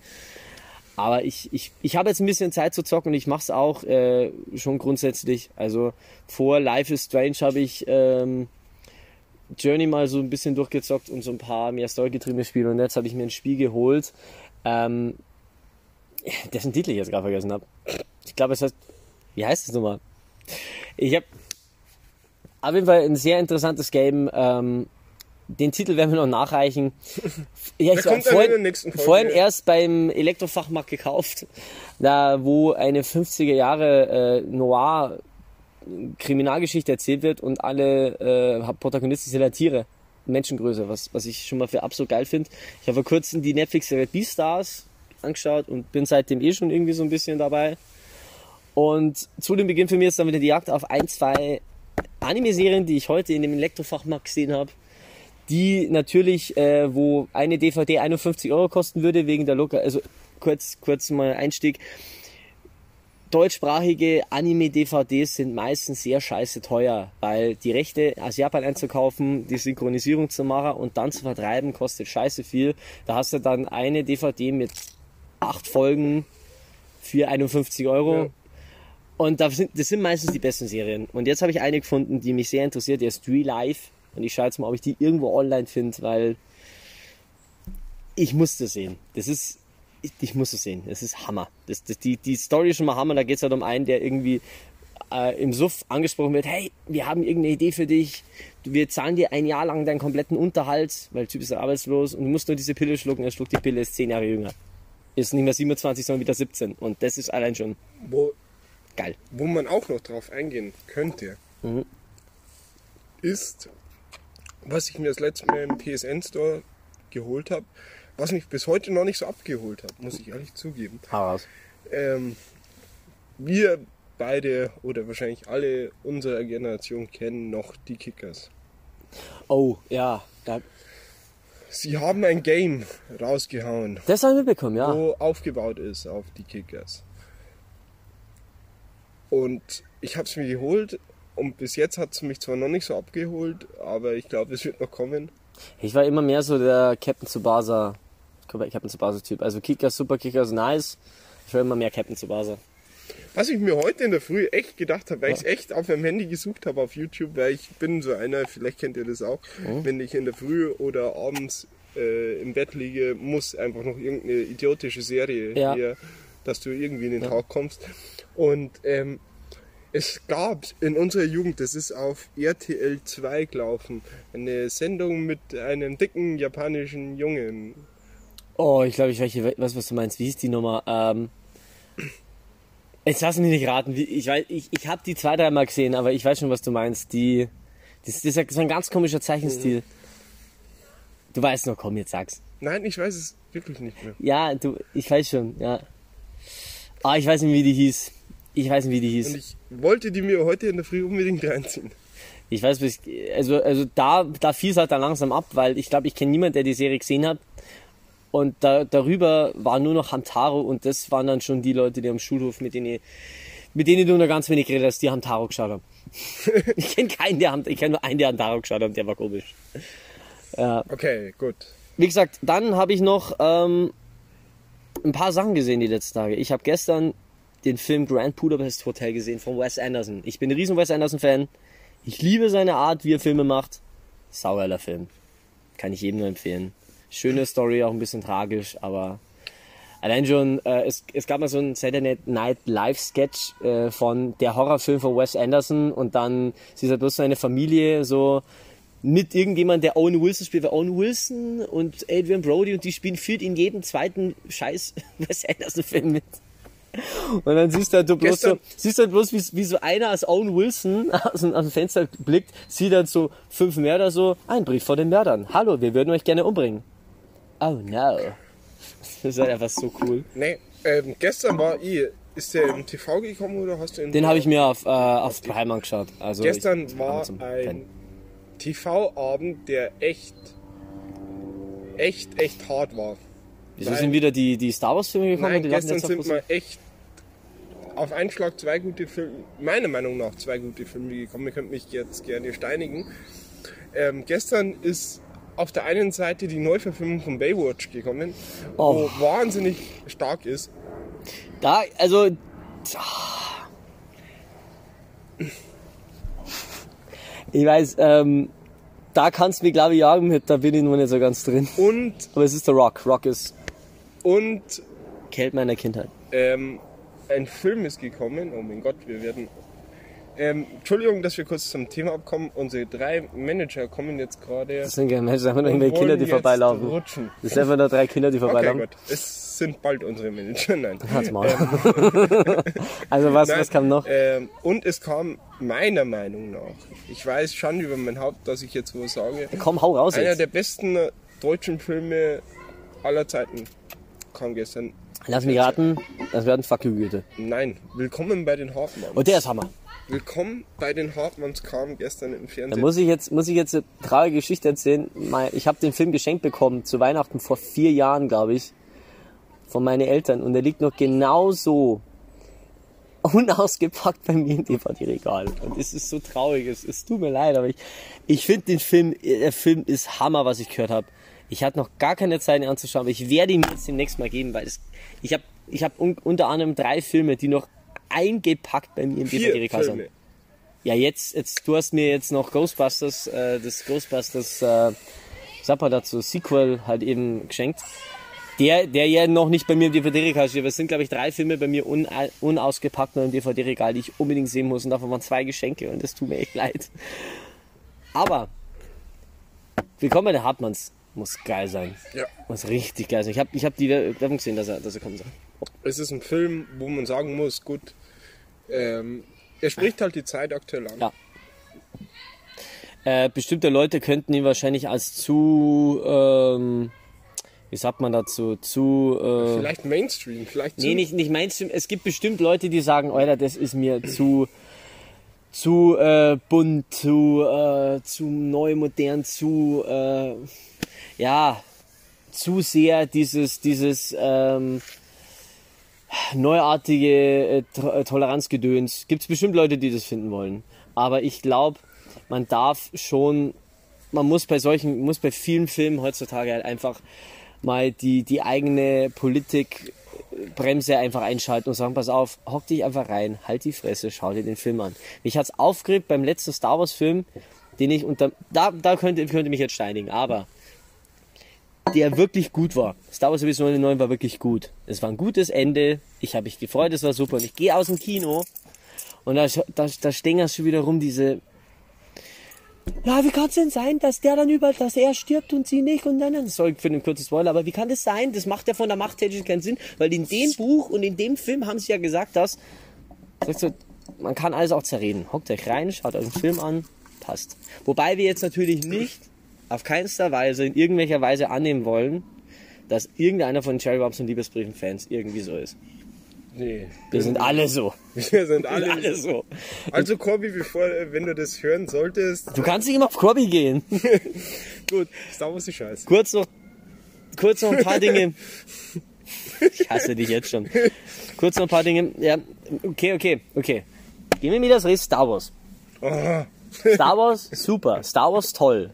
Aber ich, ich, ich habe jetzt ein bisschen Zeit zu zocken und ich mache es auch äh, schon grundsätzlich. Also vor Life is Strange habe ich ähm, Journey mal so ein bisschen durchgezockt und so ein paar mehr storygetriebene Spiele und jetzt habe ich mir ein Spiel geholt, ähm, dessen Titel ich jetzt gerade vergessen habe. Ich glaube, es heißt, wie heißt es nochmal? Ich habe auf jeden Fall ein sehr interessantes Game. Ähm, den Titel werden wir noch nachreichen. Ja, Der kommt dann in der nächsten Folge. vorhin erst beim Elektrofachmarkt gekauft, da wo eine 50er Jahre äh, Noir Kriminalgeschichte erzählt wird und alle äh, Protagonisten sind halt Tiere. Menschengröße, was, was ich schon mal für absolut geil finde. Ich habe vor kurzem die Netflix-Serie Beastars angeschaut und bin seitdem eh schon irgendwie so ein bisschen dabei. Und zu dem Beginn für mich ist dann wieder die Jagd auf ein, zwei Anime-Serien, die ich heute in dem Elektrofachmarkt gesehen habe, die natürlich, äh, wo eine DVD 51 Euro kosten würde, wegen der Loka, also kurz, kurz mal Einstieg. Deutschsprachige Anime-DVDs sind meistens sehr scheiße teuer, weil die Rechte aus Japan einzukaufen, die Synchronisierung zu machen und dann zu vertreiben, kostet scheiße viel. Da hast du dann eine DVD mit acht Folgen für 51 Euro. Ja. Und das sind, das sind meistens die besten Serien. Und jetzt habe ich eine gefunden, die mich sehr interessiert, die ist Tree Life. Und ich schaue jetzt mal, ob ich die irgendwo online finde, weil ich muss das sehen. Das ist, ich, ich muss es sehen. Das ist Hammer. Das, das, die, die Story ist schon mal Hammer. Da geht es halt um einen, der irgendwie äh, im Suff angesprochen wird. Hey, wir haben irgendeine Idee für dich. Wir zahlen dir ein Jahr lang deinen kompletten Unterhalt, weil der Typ ist arbeitslos und du musst nur diese Pille schlucken. Er schluckt die Pille, ist zehn Jahre jünger. Ist nicht mehr 27, sondern wieder 17. Und das ist allein schon Wo, geil. wo man auch noch drauf eingehen könnte, Mhm. ist, was ich mir das letzte Mal im PSN Store geholt habe, was mich bis heute noch nicht so abgeholt hat, muss ich ehrlich zugeben. Hau raus. Ähm, wir beide oder wahrscheinlich alle unserer Generation kennen noch die Kickers. Oh, ja. Da, Sie haben ein Game rausgehauen, das habe ich mitbekommen, ja. wo aufgebaut ist auf die Kickers. Und ich habe es mir geholt und bis jetzt hat es mich zwar noch nicht so abgeholt, aber ich glaube, es wird noch kommen. Ich war immer mehr so der Captain Tsubasa, Captain Tsubasa Typ. Also Kickers, Super Kickers, nice. Ich war immer mehr Captain Tsubasa. Was ich mir heute in der Früh echt gedacht habe, weil ich es echt auf meinem Handy gesucht habe auf YouTube, weil ich bin so einer, vielleicht kennt ihr das auch, wenn ich in der Früh oder abends äh, im Bett liege, muss einfach noch irgendeine idiotische Serie Ja. her, dass du irgendwie in den Tag kommst. Und ähm, es gab in unserer Jugend, das ist auf RTL 2 gelaufen, eine Sendung mit einem dicken japanischen Jungen. Oh, ich glaube, ich weiß, was, was du meinst. Wie hieß die Nummer? Ähm, jetzt lass mich nicht raten. Ich weiß, ich, ich habe die zwei, dreimal gesehen, aber ich weiß schon, was du meinst. Die, das, das ist ja ein ganz komischer Zeichenstil. Du weißt noch, komm, jetzt sag's. Nein, ich weiß es wirklich nicht mehr. Ja, du, ich weiß schon, ja. Ah, ich weiß nicht, wie die hieß. Ich weiß nicht, wie die hieß. Und ich wollte die mir heute in der Früh unbedingt reinziehen. Ich weiß, also, also da, da fiel es halt dann langsam ab, weil ich glaube, ich kenne niemanden, der die Serie gesehen hat. Und da, darüber war nur noch Hamtaro und das waren dann schon die Leute, die am Schulhof, mit denen, mit denen du nur ganz wenig geredet hast, die Hamtaro geschaut haben. ich kenne keinen, der Ham- ich kenne nur einen, der Hamtaro geschaut hat, und der war komisch. Okay, gut. Wie gesagt, dann habe ich noch ähm, ein paar Sachen gesehen die letzten Tage. Ich habe gestern den Film Grand Budapest Hotel gesehen von Wes Anderson. Ich bin ein riesen Wes Anderson Fan. Ich liebe seine Art, wie er Filme macht. Sauerler Film. Kann ich jedem nur empfehlen. Schöne Story, auch ein bisschen tragisch, aber allein schon, äh, es, es gab mal so einen Saturday Night Live Sketch äh, von der Horrorfilm von Wes Anderson und dann sie ist halt bloß so eine Familie so mit irgendjemand, der Owen Wilson spielt, weil Owen Wilson und Adrian Brody und die spielen führt in jedem zweiten Scheiß Wes Anderson Film mit. Und dann siehst du halt du bloß so, siehst du halt bloß, wie, wie so einer als Owen Wilson aus dem, aus dem Fenster blickt, sieht dann so fünf Mörder so, ein Brief vor den Mördern. Hallo, wir würden euch gerne umbringen. Oh no. Das ist halt einfach so cool. Nee, ähm, gestern war ich, ist der im TV gekommen oder hast du ihn? Den habe ich mir auf, äh, auf Prime angeschaut. Also Gestern war Amazon Fan. TV-Abend, der echt, echt, echt hart war. Wieso Weil- sind wieder die, die Star Wars Filme gekommen? Nein, die gestern jetzt sind mal echt auf einen Schlag zwei gute Filme, meiner Meinung nach zwei gute Filme gekommen. Ihr könnt mich jetzt gerne steinigen. Ähm, gestern ist auf der einen Seite die Neuverfilmung von Baywatch gekommen, Oh. wo wahnsinnig stark ist. Da, also. Ich weiß, ähm, da kannst du mich, glaube ich, jagen mit, da bin ich nur nicht so ganz drin. Und, Aber es ist der Rock. Rock ist und Kelt meiner Kindheit. ähm, ein Film ist gekommen. Oh mein Gott, wir werden. Ähm, Entschuldigung, dass wir kurz zum Thema abkommen. Unsere drei Manager kommen jetzt gerade. Das sind keine einfach nur und irgendwelche Kinder, die vorbeilaufen. Rutschen. Das sind einfach nur drei Kinder, die Okay, vorbeilaufen. gut. Es sind bald unsere Manager. Nein. Halt's Maul. also was, Nein, was kam noch? Ähm, und es kam meiner Meinung nach, ich weiß schon über mein Haupt, dass ich jetzt was sage, Komm, hau raus einer jetzt. der besten deutschen Filme aller Zeiten kam gestern. Lass mich raten, das werden Fuck you Goethe. Nein, Willkommen bei den Hartmanns. Und der ist Hammer. Willkommen bei den Hartmanns kam gestern im Da Fernsehen. muss ich jetzt, muss ich jetzt eine traurige Geschichte erzählen. Ich habe den Film geschenkt bekommen zu Weihnachten vor vier Jahren, glaube ich, von meinen Eltern. Und der liegt noch genauso unausgepackt bei mir im DVD-Regal. Und es ist so traurig. Es, es tut mir leid, aber ich, ich finde den Film, der Film ist Hammer, was ich gehört habe. Ich hatte noch gar keine Zeit, ihn anzuschauen, aber ich werde ihn jetzt demnächst mal geben, weil es, ich habe ich hab un, unter anderem drei Filme, die noch eingepackt bei mir im. Filme. Ja, jetzt, jetzt, du hast mir jetzt noch Ghostbusters, äh, das Ghostbusters, äh, sag mal dazu, Sequel halt eben geschenkt. Der, der ja noch nicht bei mir im DVD-Regal steht. aber Es sind, glaube ich, drei Filme bei mir un, unausgepackt noch im DVD-Regal, die ich unbedingt sehen muss. Und davon waren zwei Geschenke und das tut mir echt leid. Aber, willkommen bei den Hartmanns. Muss geil sein. Ja. Muss richtig geil sein. Ich habe ich hab die Werbung gesehen, dass er, dass er kommen soll. Es ist ein Film, wo man sagen muss, gut, ähm, er spricht halt die Zeit aktuell an. Ja. Äh, bestimmte Leute könnten ihn wahrscheinlich als zu, ähm, wie sagt man dazu, zu, äh, Vielleicht Mainstream, vielleicht nee, zu- nicht, nicht Mainstream. Es gibt bestimmt Leute, die sagen, Alter, das ist mir zu, zu äh, bunt, zu, äh, zu neu, modern, zu, äh, ja, zu sehr dieses, dieses, ähm, neuartige äh, äh, Toleranzgedöns. Gibt es bestimmt Leute, die das finden wollen. Aber ich glaube, man darf schon, man muss bei solchen, muss bei vielen Filmen heutzutage halt einfach mal die, die eigene Politikbremse einfach einschalten und sagen, pass auf, hock dich einfach rein, halt die Fresse, schau dir den Film an. Mich hat's aufgeregt beim letzten Star Wars Film, den ich unter, da, da könnte, könnte mich jetzt steinigen, aber der wirklich gut war. Star Wars Episode 9 war wirklich gut. Es war ein gutes Ende. Ich habe mich gefreut, es war super. Und ich gehe aus dem Kino und da, da, da stehen schon wieder rum diese. Ja, wie kann es denn sein, dass der dann überall, dass er stirbt und sie nicht und dann, dann sorry für den kurzen Spoiler, aber wie kann das sein? Das macht ja von der Macht technisch keinen Sinn, weil in dem Buch und in dem Film haben sie ja gesagt, dass, sagst du, man kann alles auch zerreden. Hockt euch rein, schaut euch den Film an, passt. Wobei wir jetzt natürlich nicht auf keinster Weise in irgendwelcher Weise annehmen wollen, dass irgendeiner von Cherry Bobs und Liebesbriefen-Fans irgendwie so ist. Nee. Wir sind alle so. Wir sind Wir sind alle. alle so. Also Corby, bevor, wenn du das hören solltest, Du kannst nicht immer auf Corby gehen. gut, Star Wars ist scheiße. kurz noch, kurz noch ein paar Dinge. Ich hasse dich jetzt schon. Kurz noch ein paar Dinge. Ja, okay, okay, okay. Gehen wir mir das Rest Star Wars. Ah, Star Wars, super. Star Wars, toll.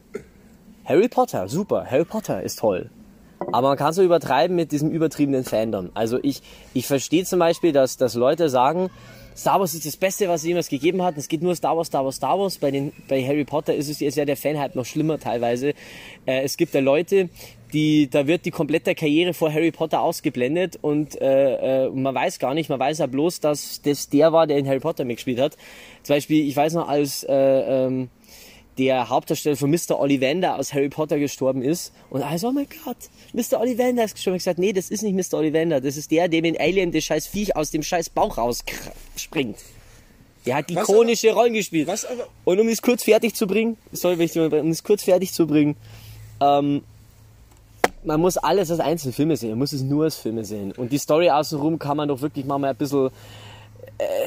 Harry Potter, super. Harry Potter ist toll. Aber man kann so übertreiben mit diesem übertriebenen Fandom. Also ich, ich verstehe zum Beispiel, dass, dass Leute sagen, Star Wars ist das Beste, was es jemals gegeben hat. Es geht nur Star Wars, Star Wars, Star Wars. Bei, den, bei Harry Potter ist es ist ja der Fanhype noch schlimmer teilweise. Äh, es gibt ja Leute, die, da wird die komplette Karriere vor Harry Potter ausgeblendet und äh, äh, man weiß gar nicht, man weiß ja bloß, dass das der war, der in Harry Potter mitgespielt hat. Zum Beispiel, ich weiß noch, als äh, ähm, der Hauptdarsteller von Mr. Ollivander aus Harry Potter gestorben ist. Und alles, oh mein Gott, Mr. Ollivander ist gestorben. Ich gesagt, nee, das ist nicht Mr. Ollivander. Das ist der, dem in Alien das scheiß Viech aus dem scheiß Bauch rausspringt. Der hat ikonische Rollen gespielt. was aber, Und um es kurz fertig zu bringen, sorry, wenn ich um es kurz fertig zu bringen, ähm, man muss alles als Einzelfilme sehen, man muss es nur als Filme sehen. Und die Story außenrum kann man doch wirklich mal ein bisschen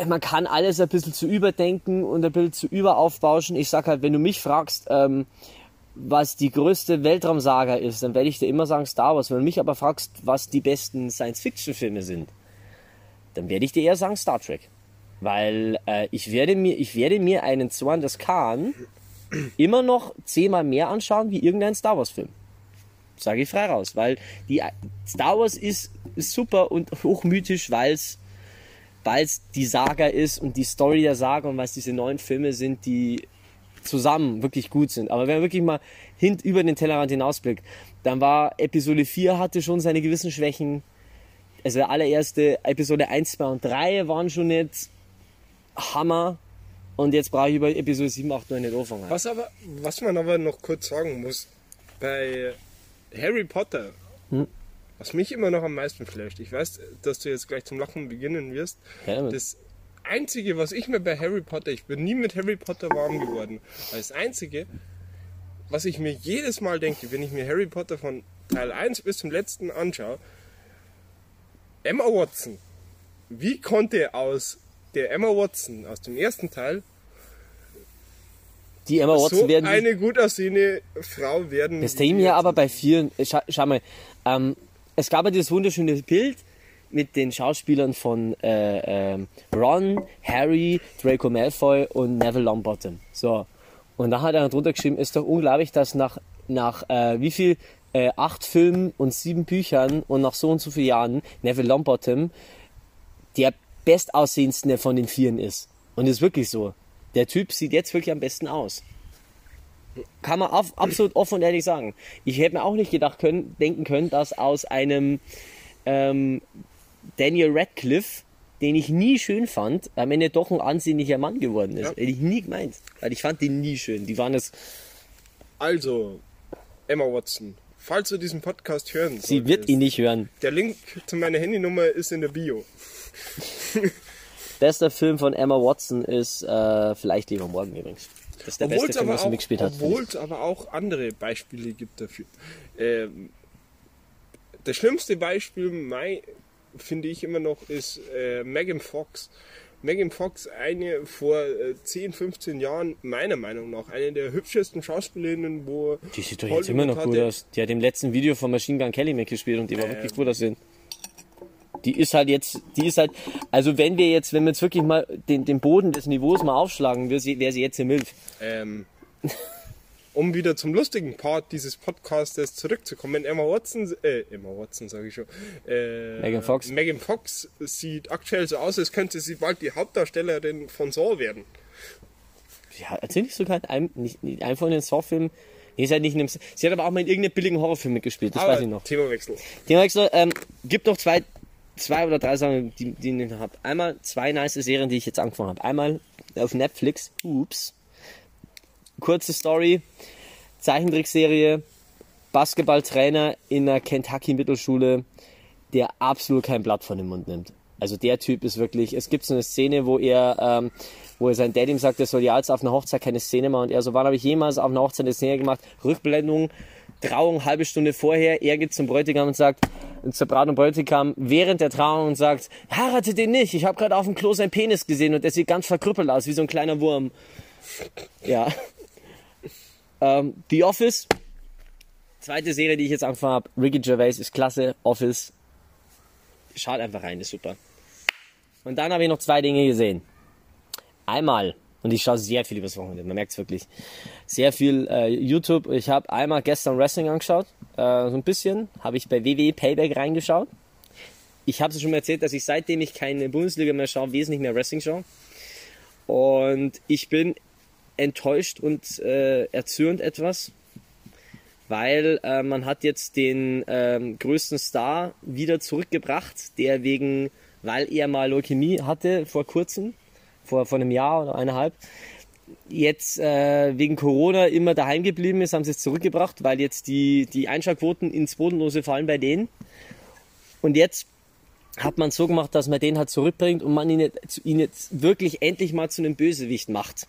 man kann alles ein bisschen zu überdenken und ein bisschen zu überaufbauschen. Ich sag halt, wenn du mich fragst, ähm, was die größte Weltraumsaga ist, dann werde ich dir immer sagen Star Wars. Wenn du mich aber fragst, was die besten Science-Fiction-Filme sind, dann werde ich dir eher sagen Star Trek. Weil äh, ich, werde mir, ich werde mir einen Zorn des Khan immer noch zehnmal mehr anschauen wie irgendein Star Wars-Film. Sage ich frei raus. Weil die Star Wars ist super und hochmythisch, weil es weil es die Saga ist und die Story der Saga und weil es diese neuen Filme sind, die zusammen wirklich gut sind. Aber wenn man wirklich mal hint über den Tellerrand hinausblickt, dann war Episode 4 hatte schon seine gewissen Schwächen. Also der allererste Episode 1, 2 und 3 waren schon nicht Hammer. Und jetzt brauche ich über Episode 7, 8, 9 nicht anfangen. Was, aber, was man aber noch kurz sagen muss, bei Harry Potter, Hm? Was mich immer noch am meisten flasht, ich weiß, dass du jetzt gleich zum Lachen beginnen wirst, Ja, das Einzige, was ich mir bei Harry Potter, ich bin nie mit Harry Potter warm geworden, aber das Einzige, was ich mir jedes Mal denke, wenn ich mir Harry Potter von Teil 1 bis zum letzten anschaue, Emma Watson, wie konnte aus der Emma Watson aus dem ersten Teil Die Emma Watson so werden. eine gut aussehende Frau werden. Das Thema ja aber bei vielen, schau, schau mal, ähm, es gab ja dieses wunderschöne Bild mit den Schauspielern von äh, ähm, Ron, Harry, Draco Malfoy und Neville Longbottom. So. Und da hat er drunter geschrieben, ist doch unglaublich, dass nach, nach äh, wie viel, äh, acht Filmen und sieben Büchern und nach so und so vielen Jahren Neville Longbottom der bestaussehendste von den Vieren ist. Und ist wirklich so. Der Typ sieht jetzt wirklich am besten aus. Kann man auf, absolut offen und ehrlich sagen. Ich hätte mir auch nicht gedacht können, denken können, dass aus einem ähm, Daniel Radcliffe, den ich nie schön fand, am Ende doch ein ansehnlicher Mann geworden ist. Ja. Hätte ich nie gemeint. Weil ich fand den nie schön. Die waren es. Also, Emma Watson, falls du diesen Podcast hören Sie wird ihn nicht hören. Der Link zu meiner Handynummer ist in der Bio. Bester Film von Emma Watson ist äh, vielleicht lieber morgen übrigens. Das ist der Obwohl beste es Film, aber, was auch- mitgespielt hat. obwohl es aber auch andere Beispiele gibt dafür. Ähm, das schlimmste Beispiel, mei, finde ich immer noch, ist äh, Megan Fox. Megan Fox, eine vor äh, 10, 15 Jahren, meiner Meinung nach, eine der hübschesten Schauspielerinnen, wo. Die sieht doch jetzt immer noch gut hatte. aus. Die hat im letzten Video von Machine Gun Kelly mitgespielt und die war wirklich gut aussehen. Die ist halt jetzt, die ist halt, also wenn wir jetzt, wenn wir jetzt wirklich mal den, den Boden des Niveaus mal aufschlagen, wäre sie, wäre sie jetzt im Milf. Ähm, um wieder zum lustigen Part dieses Podcastes zurückzukommen, Emma Watson, äh, Emma Watson sage ich schon, äh, Megan Fox. Megan Fox sieht aktuell so aus, als könnte sie bald die Hauptdarstellerin von Saw werden. Ja, erzähl nicht sogar in einem, nicht, nicht einem von den Saw-Filmen. Nee, ist halt nicht in einem, sie hat aber auch mal in irgendeinem billigen Horrorfilm mitgespielt, das Aber weiß ich noch. Themawechsel. Themawechsel, ähm, gibt noch zwei, zwei oder drei Sachen, die, die ich noch hab. Einmal zwei nice Serien, die ich jetzt angefangen habe. Einmal auf Netflix, Ups. Kurze Story, Zeichentrickserie, Basketballtrainer in einer Kentucky-Mittelschule, der absolut kein Blatt von dem Mund nimmt. Also der Typ ist wirklich, es gibt so eine Szene, wo er, ähm, wo er sein Dad ihm sagt, er soll ja jetzt auf einer Hochzeit keine Szene machen. Und er so, wann habe ich jemals auf einer Hochzeit eine Szene gemacht? Rückblendung, Trauung, halbe Stunde vorher, er geht zum Bräutigam und sagt, zur Braut und Bräutigam während der Trauung und sagt, heirate den nicht, ich habe gerade auf dem Klo seinen Penis gesehen und der sieht ganz verkrüppelt aus, wie so ein kleiner Wurm. Ja. Ähm, The Office, zweite Serie, die ich jetzt angefangen habe, Ricky Gervais ist klasse, Office, schaut einfach rein, ist super. Und dann habe ich noch zwei Dinge gesehen. Einmal, und ich schaue sehr viel übers Wochenende, man merkt es wirklich, sehr viel äh, YouTube. Ich habe einmal gestern Wrestling angeschaut, äh, so ein bisschen, habe ich bei WWE Payback reingeschaut. Ich habe es schon mal erzählt, dass ich seitdem ich keine Bundesliga mehr schaue, wesentlich mehr Wrestling schaue. Und ich bin enttäuscht und äh, erzürnt etwas, weil äh, man hat jetzt den ähm, größten Star wieder zurückgebracht, der wegen, weil er mal Leukämie hatte vor kurzem, vor, vor einem Jahr oder eineinhalb, jetzt äh, wegen Corona immer daheim geblieben ist, haben sie es zurückgebracht, weil jetzt die, die Einschlagquoten ins Bodenlose fallen bei denen. Und jetzt hat man so gemacht, dass man den halt zurückbringt und man ihn jetzt, ihn jetzt wirklich endlich mal zu einem Bösewicht macht.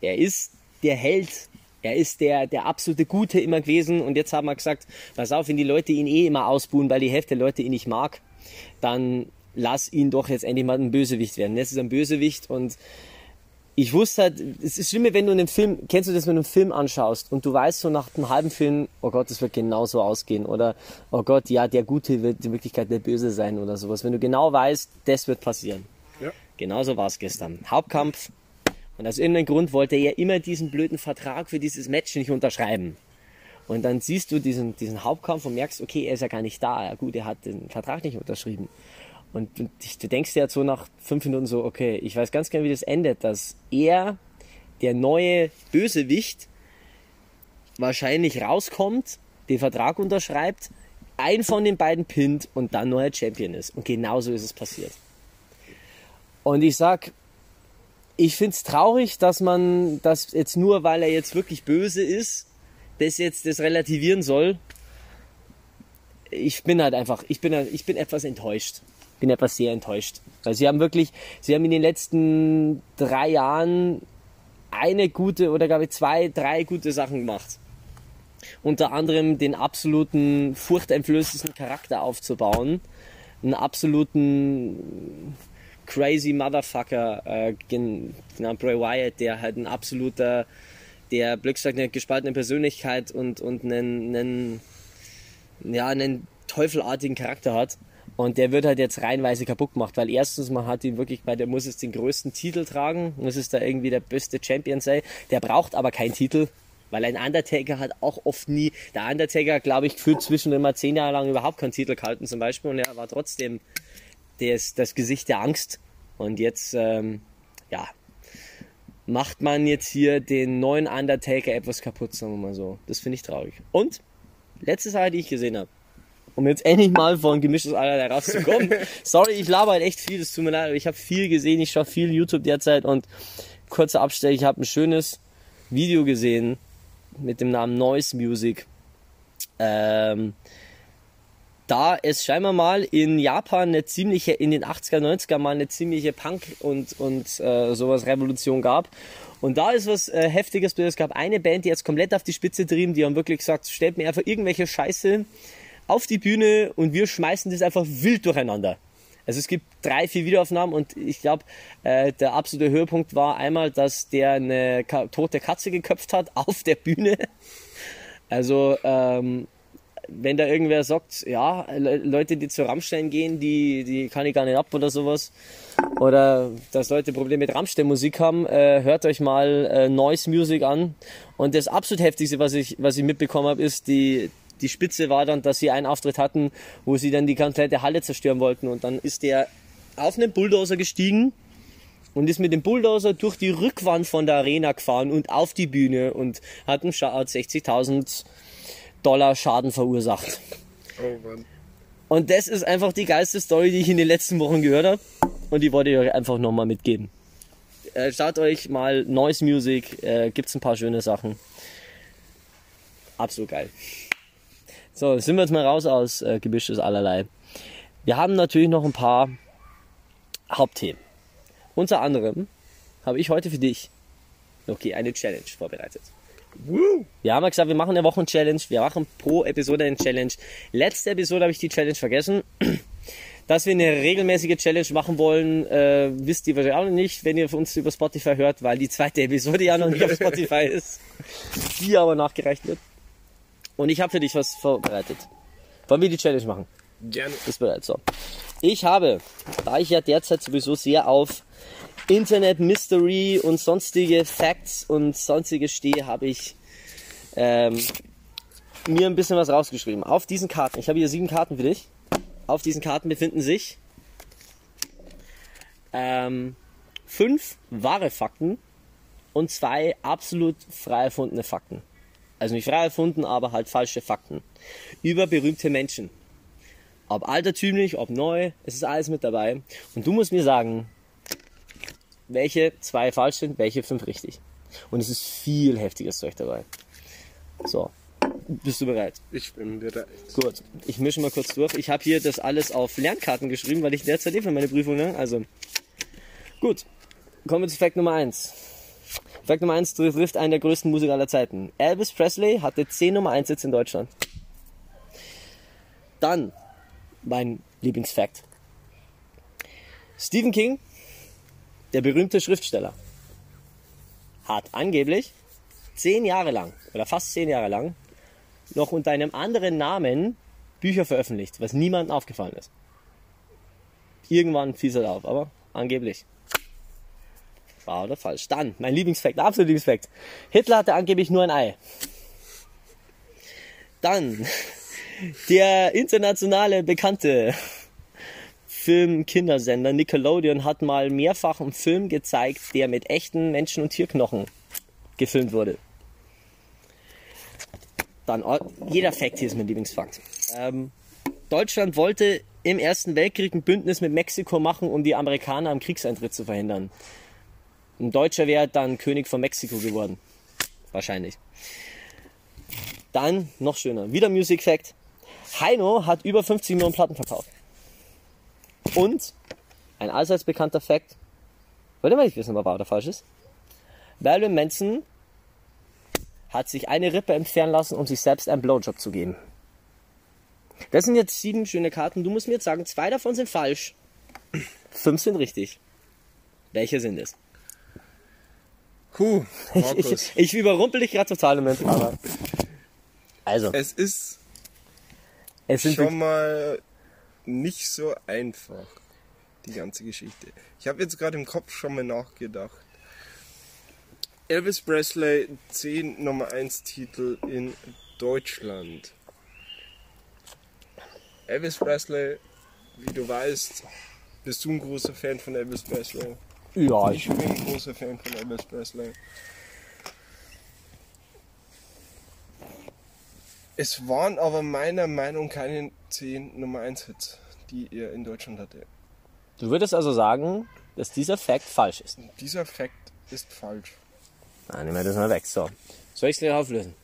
Er ist der Held. Er ist der, der absolute Gute immer gewesen. Und jetzt haben wir gesagt, pass auf, wenn die Leute ihn eh immer ausbuhen, weil die Hälfte der Leute ihn nicht mag, dann lass ihn doch jetzt endlich mal ein Bösewicht werden. Jetzt ist er ein Bösewicht und ich wusste halt, es ist schlimm, wenn du einen Film, kennst du das, wenn du einen Film anschaust und du weißt so nach einem halben Film, oh Gott, das wird genauso ausgehen oder oh Gott, ja, der Gute wird in Wirklichkeit der Böse sein oder sowas. Wenn du genau weißt, das wird passieren. Ja. Genauso war es gestern. Hauptkampf. Und aus irgendeinem Grund wollte er immer diesen blöden Vertrag für dieses Match nicht unterschreiben. Und dann siehst du diesen, diesen Hauptkampf und merkst, okay, er ist ja gar nicht da. Ja, gut, er hat den Vertrag nicht unterschrieben. Und du, denkst dir jetzt so nach fünf Minuten so, okay, ich weiß ganz genau, wie das endet, dass er, der neue Bösewicht, wahrscheinlich rauskommt, den Vertrag unterschreibt, einen von den beiden pinnt und dann neuer Champion ist. Und genauso ist es passiert. Und ich sag, ich find's traurig, dass man das jetzt nur, weil er jetzt wirklich böse ist, das jetzt das relativieren soll. Ich bin halt einfach, ich bin, ich bin etwas enttäuscht bin etwas sehr enttäuscht. Weil sie haben wirklich, sie haben in den letzten drei Jahren eine gute oder glaube ich zwei, drei gute Sachen gemacht. Unter anderem den absoluten furchteinflößendsten Charakter aufzubauen, einen absoluten crazy Motherfucker, äh, Bray Wyatt, der halt ein absoluter, der Blöck sagt, eine gespaltene Persönlichkeit und, und einen, einen, ja, einen teufelartigen Charakter hat. Und der wird halt jetzt reihenweise kaputt gemacht, weil erstens, man hat ihn wirklich bei, der muss jetzt den größten Titel tragen, muss es da irgendwie der beste Champion sein. Der braucht aber keinen Titel, weil ein Undertaker hat auch oft nie, der Undertaker, glaube ich, führt zwischen immer zehn Jahre lang überhaupt keinen Titel gehalten zum Beispiel und er war trotzdem das, das Gesicht der Angst. Und jetzt, ähm, ja, macht man jetzt hier den neuen Undertaker etwas kaputt, sagen wir mal so. Das finde ich traurig. Und, letzte Sache, die ich gesehen habe um jetzt endlich mal von gemischtes Alter rauszukommen. Sorry, ich laber halt echt viel, das tut mir leid, aber ich habe viel gesehen, ich schaue viel YouTube derzeit und kurzer Abstell, ich habe ein schönes Video gesehen mit dem Namen Noise Music. Ähm, da es scheinbar mal in Japan eine ziemliche, in den 80er, 90er mal eine ziemliche Punk- und, und äh, sowas Revolution gab. Und da ist was äh, Heftiges, es gab eine Band, die jetzt komplett auf die Spitze trieben, die haben wirklich gesagt, stellt mir einfach irgendwelche Scheiße auf die Bühne und wir schmeißen das einfach wild durcheinander. Also es gibt drei, vier Videoaufnahmen und ich glaube, äh, der absolute Höhepunkt war einmal, dass der eine ka tote Katze geköpft hat auf der Bühne. Also ähm, wenn da irgendwer sagt, ja, Leute, die zu Rammstein gehen, die, die kann ich gar nicht ab oder sowas. Oder dass Leute Probleme mit Rammstein-Musik haben, äh, hört euch mal äh, Noise Music an. Und das absolut heftigste, was ich, was ich mitbekommen habe, ist die, die Spitze war dann, dass sie einen Auftritt hatten, wo sie dann die komplette Halle zerstören wollten. Und dann ist der auf einen Bulldozer gestiegen und ist mit dem Bulldozer durch die Rückwand von der Arena gefahren und auf die Bühne und hat einen 60.000 Dollar Schaden verursacht. Oh Mann. Und das ist einfach die geilste Story, die ich in den letzten Wochen gehört habe. Und die wollte ich euch einfach nochmal mitgeben. Äh, schaut euch mal Noise Music, äh, gibt's ein paar schöne Sachen. Absolut geil. So, sind wir jetzt mal raus aus äh, Gemischtes allerlei. Wir haben natürlich noch ein paar Hauptthemen. Unter anderem habe ich heute für dich, okay, eine Challenge vorbereitet. Wir haben ja gesagt, wir machen eine Wochen-Challenge, wir machen pro Episode eine Challenge. Letzte Episode habe ich die Challenge vergessen. Dass wir eine regelmäßige Challenge machen wollen, äh, wisst ihr wahrscheinlich auch noch nicht, wenn ihr uns über Spotify hört, weil die zweite Episode ja noch nicht auf Spotify ist, die aber nachgereicht wird. Und ich habe für dich was vorbereitet. Wollen wir die Challenge machen? Gerne. Ist bereit. So. Ich habe, da ich ja derzeit sowieso sehr auf Internet Mystery und sonstige Facts und sonstige stehe, habe ich ähm, mir ein bisschen was rausgeschrieben. Auf diesen Karten, ich habe hier sieben Karten für dich. Auf diesen Karten befinden sich ähm, fünf wahre Fakten und zwei absolut frei erfundene Fakten also nicht frei erfunden, aber halt falsche Fakten über berühmte Menschen. Ob altertümlich, ob neu, es ist alles mit dabei. Und du musst mir sagen, welche zwei falsch sind, welche fünf richtig. Und es ist viel heftiges Zeug dabei. So, bist du bereit? Ich bin bereit. Gut, ich mische mal kurz durch. Ich habe hier das alles auf Lernkarten geschrieben, weil ich derzeit eh für meine Prüfung, ne? Also, gut. Kommen wir zu Fakt Nummer 1. Fakt Nummer 1 trifft einen der größten Musiker aller Zeiten. Elvis Presley hatte 10 Nummer 1 Sitz in Deutschland. Dann mein Lieblingsfakt. Stephen King, der berühmte Schriftsteller, hat angeblich zehn Jahre lang oder fast zehn Jahre lang noch unter einem anderen Namen Bücher veröffentlicht, was niemandem aufgefallen ist. Irgendwann fiel es auf, aber angeblich. Wahr oder falsch? Dann, mein Lieblingsfakt, absolut Lieblingsfakt. Hitler hatte angeblich nur ein Ei. Dann, der internationale bekannte Film-Kindersender Nickelodeon hat mal mehrfach einen Film gezeigt, der mit echten Menschen- und Tierknochen gefilmt wurde. Dann, oh, jeder Fakt hier ist mein Lieblingsfakt. Ähm, Deutschland wollte im Ersten Weltkrieg ein Bündnis mit Mexiko machen, um die Amerikaner am Kriegseintritt zu verhindern. Ein Deutscher wäre dann König von Mexiko geworden. Wahrscheinlich. Dann, noch schöner, wieder Music Fact. Heino hat über 50 Millionen Platten verkauft. Und, ein allseits bekannter Fact, wollt ihr mal nicht wissen, ob er wahr oder falsch ist? Marilyn Manson hat sich eine Rippe entfernen lassen, um sich selbst einen Blowjob zu geben. Das sind jetzt sieben schöne Karten. Du musst mir jetzt sagen, zwei davon sind falsch. Fünf sind richtig. Welche sind es? Puh, Markus. Ich, ich überrumpel dich gerade total im Moment, aber. Also, es ist es sind schon mal nicht so einfach, die ganze Geschichte. Ich habe jetzt gerade im Kopf schon mal nachgedacht. Elvis Presley 10 Nummer 1 Titel in Deutschland. Elvis Presley, wie du weißt, bist du ein großer Fan von Elvis Presley. ja, Ich ich, bin ein großer Fan von Elvis Presley. Es waren aber meiner Meinung nach keine 10 Nummer 1 Hits, die er in Deutschland hatte. du würdest also sagen, dass dieser Fact falsch ist. Dieser Fakt ist falsch. Nein, nehmen wir das mal weg. So. Soll ich es gleich auflösen?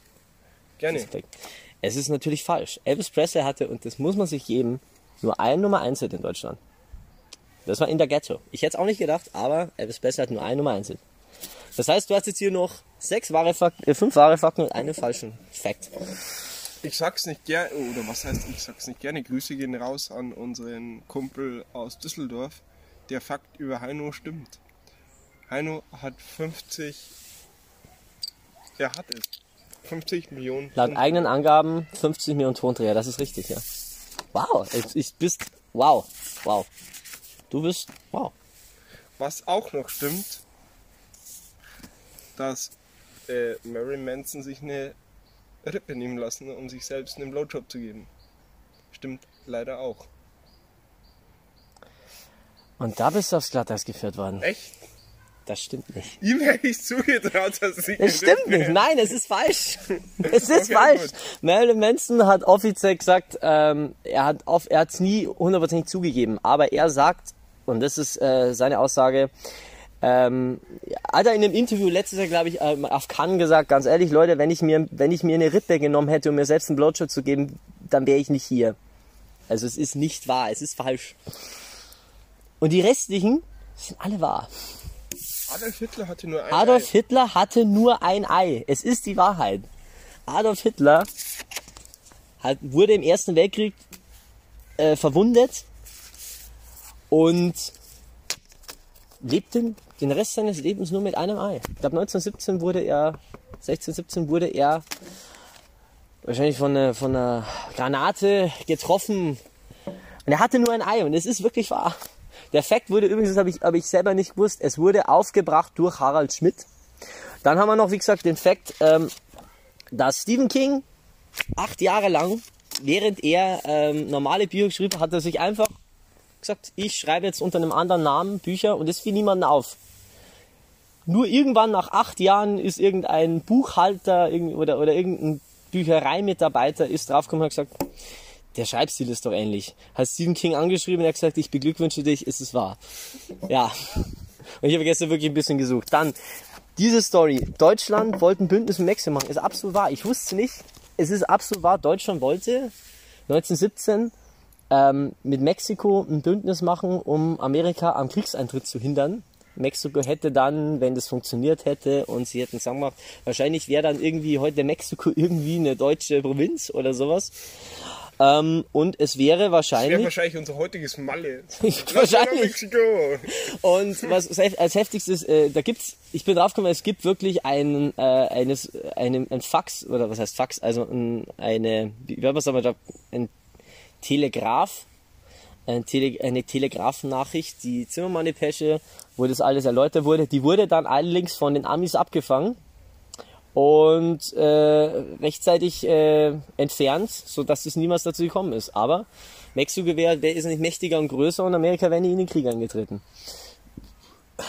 Gerne. Es ist natürlich falsch. Elvis Presley hatte, und das muss man sich geben, nur ein Nummer 1 Hit in Deutschland. Das war in der Ghetto. Ich hätte es auch nicht gedacht, aber Elvis Presley hat nur ein Nummer 1 Hit. Das heißt, du hast jetzt hier noch sechs wahre Fakten, äh, fünf wahre Fakten und einen falschen Fact. Ich sag's nicht gerne, oder was heißt, ich sag's nicht gerne. Grüße gehen raus an unseren Kumpel aus Düsseldorf. Der Fakt über Heino stimmt. Heino hat 50, er hat es. 50 Millionen. Laut Pfund. eigenen Angaben 50 Millionen Tonträger, das ist richtig, ja. Wow, ich, ich bist, wow, wow. Du bist, wow. Was auch noch stimmt, dass äh, Mary Manson sich eine Rippe nehmen lassen, um sich selbst einen Blowjob zu geben. Stimmt leider auch. Und da bist du aufs Glatteis geführt worden. Echt? Das stimmt nicht. Ihm hätte ich zugetraut, dass sie. Das stimmt nicht. Nein, es ist falsch. Es ist Okay, falsch. gut. Marilyn Manson hat offiziell gesagt, ähm, er hat er es nie hundertprozentig zugegeben, aber er sagt, und das ist äh, seine Aussage, ähm, hat er in einem Interview letztes Jahr, glaube ich, ähm, auf Cannes gesagt, ganz ehrlich, Leute, wenn ich mir, wenn ich mir eine Rippe genommen hätte, um mir selbst einen Blowjob zu geben, dann wäre ich nicht hier. Also es ist nicht wahr, es ist falsch. Und die restlichen sind alle wahr. Adolf Hitler hatte nur ein Adolf Ei. Hitler hatte nur ein Ei. Es ist die Wahrheit. Adolf Hitler hat, wurde im Ersten Weltkrieg äh, verwundet und lebte den Rest seines Lebens nur mit einem Ei. Ich glaube 1917 wurde er, 16, 17 wurde er wahrscheinlich von einer, von einer Granate getroffen. Und er hatte nur ein Ei und es ist wirklich wahr. Der Fakt wurde übrigens, das habe ich, hab ich selber nicht gewusst, es wurde aufgebracht durch Harald Schmidt. Dann haben wir noch, wie gesagt, den Fakt, ähm, dass Stephen King acht Jahre lang, während er ähm, normale Bücher geschrieben hat, hat er sich einfach gesagt, ich schreibe jetzt unter einem anderen Namen Bücher und es fiel niemandem auf. Nur irgendwann nach acht Jahren ist irgendein Buchhalter oder, oder irgendein Büchereimitarbeiter ist draufgekommen und hat gesagt, der Schreibstil ist doch ähnlich. Hat Stephen King angeschrieben und er hat gesagt, ich beglückwünsche dich, ist es wahr. Ja. Und ich habe gestern wirklich ein bisschen gesucht. Dann, diese Story. Deutschland wollte ein Bündnis mit Mexiko machen. Ist absolut wahr. Ich wusste nicht. Es ist absolut wahr. Deutschland wollte 1917 ähm, mit Mexiko ein Bündnis machen, um Amerika am Kriegseintritt zu hindern. Mexiko hätte dann, wenn das funktioniert hätte und sie hätten sagen wir, wahrscheinlich wäre dann irgendwie heute Mexiko irgendwie eine deutsche Provinz oder sowas. Ähm, und es wäre Wäre wahrscheinlich. wahrscheinlich unser heutiges Malle. Wahrscheinlich. Mexiko. Und was als heftigstes, äh, da gibt's, ich bin draufgekommen, es gibt wirklich einen, äh, eines, einen, ein Fax, oder was heißt Fax, also ein, eine, wie wie man sagen, da, ein Telegraph, ein Tele, eine Telegrafennachricht, die Zimmermann-Depesche, wo das alles erläutert wurde, die wurde dann allerdings von den Amis abgefangen und äh, rechtzeitig äh, entfernt, so dass es niemals dazu gekommen ist. Aber Mexiko wäre, der ist nicht mächtiger und größer und Amerika wäre nie in den Krieg eingetreten.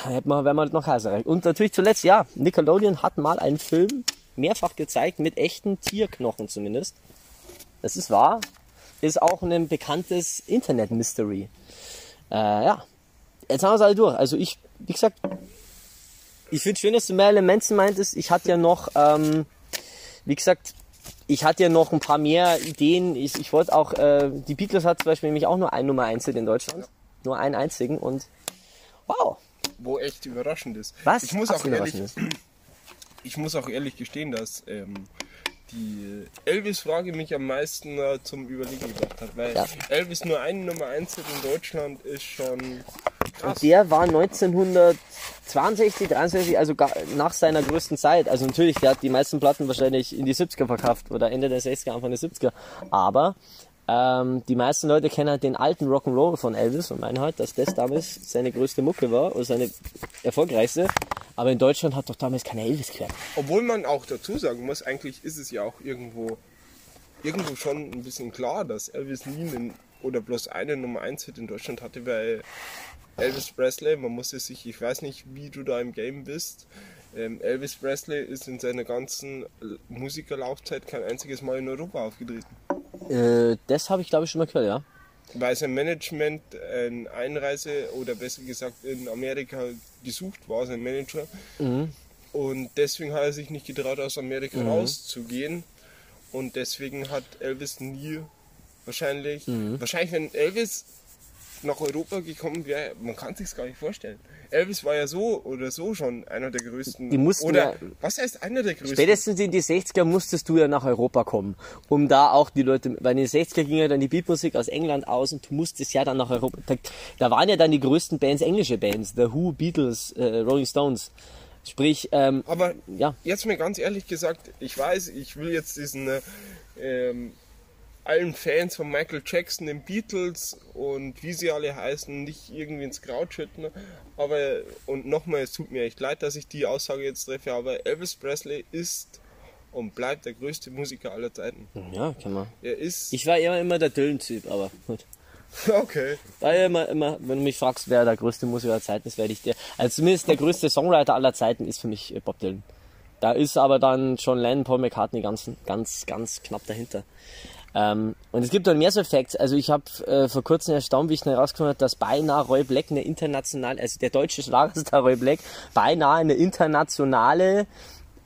Hätte man, wäre man noch Kaiserreich. Und natürlich zuletzt, ja, Nickelodeon hat mal einen Film mehrfach gezeigt, mit echten Tierknochen zumindest. Das ist wahr. Ist auch ein bekanntes Internet-Mystery. Äh, ja. Jetzt haben wir es alle durch. Also ich, wie gesagt, ich finde schön, dass du Marilyn Manson meintest. Ich hatte ja noch, ähm, wie gesagt, ich hatte ja noch ein paar mehr Ideen. Ich, ich wollte auch, äh, die Beatles hat zum Beispiel nämlich auch nur einen Nummer 1 in Deutschland. Nur einen einzigen und wow. Wo echt überraschend ist. Was? Ich muss, Was auch ehrlich, ich muss auch ehrlich gestehen, dass ähm, die Elvis-Frage mich am meisten äh, zum Überlegen gebracht hat. Weil Ja. Elvis nur einen Nummer 1 in Deutschland ist schon krass. Der war 1962, 63, also nach seiner größten Zeit. Also natürlich, der hat die meisten Platten wahrscheinlich in die 70er verkauft oder Ende der 60er, Anfang der 70er. Aber ähm, die meisten Leute kennen halt den alten Rock'n'Roll von Elvis und meinen halt, dass das damals seine größte Mucke war oder seine erfolgreichste. Aber in Deutschland hat doch damals keiner Elvis gehört. Obwohl man auch dazu sagen muss, eigentlich ist es ja auch irgendwo, irgendwo schon ein bisschen klar, dass Elvis nie einen, oder bloß eine Nummer 1 Hit in Deutschland hatte, weil Elvis Presley, man muss es sich, ich weiß nicht, wie du da im Game bist, ähm, Elvis Presley ist in seiner ganzen Musikerlaufzeit kein einziges Mal in Europa aufgetreten. Äh, das habe ich glaube ich schon mal gehört, ja. Weil sein Management in Einreise oder besser gesagt in Amerika gesucht war, sein Manager. Und deswegen hat er sich nicht getraut, aus Amerika rauszugehen. Und deswegen hat Elvis nie wahrscheinlich, wahrscheinlich wenn Elvis nach Europa gekommen wäre, man kann sich gar nicht vorstellen. Elvis war ja so oder so schon einer der größten. Die mussten oder ja- was heißt einer der größten? Spätestens in die 60er musstest du ja nach Europa kommen, um da auch die Leute, weil in den 60er ging ja dann die Beatmusik aus England aus und du musstest ja dann nach Europa. Da, da waren ja dann die größten Bands, englische Bands, The Who, Beatles, äh, Rolling Stones. Sprich, ähm, Aber ja, jetzt mir ganz ehrlich gesagt, ich weiß, ich will jetzt diesen äh, ähm, allen Fans von Michael Jackson, den Beatles und wie sie alle heißen, nicht irgendwie ins Kraut schütten. Aber, und nochmal, es tut mir echt leid, dass ich die Aussage jetzt treffe, aber Elvis Presley ist und bleibt der größte Musiker aller Zeiten. ja, kann man. Er ist. Ich war immer, immer der Dylan-Typ, aber gut. okay. Ja immer, immer, wenn du mich fragst, wer der größte Musiker aller Zeiten ist, werde ich der. Also zumindest der größte Songwriter aller Zeiten ist für mich äh, Bob Dylan. Da ist aber dann John Lennon, Paul McCartney ganz, ganz, ganz knapp dahinter. Ähm, und es gibt dann mehr so Facts. Also ich habe äh, vor kurzem erstaunt, wie ich herausgefunden habe, dass beinahe Roy Black eine internationale, also der deutsche Schlagerstar Roy Black, beinahe eine internationale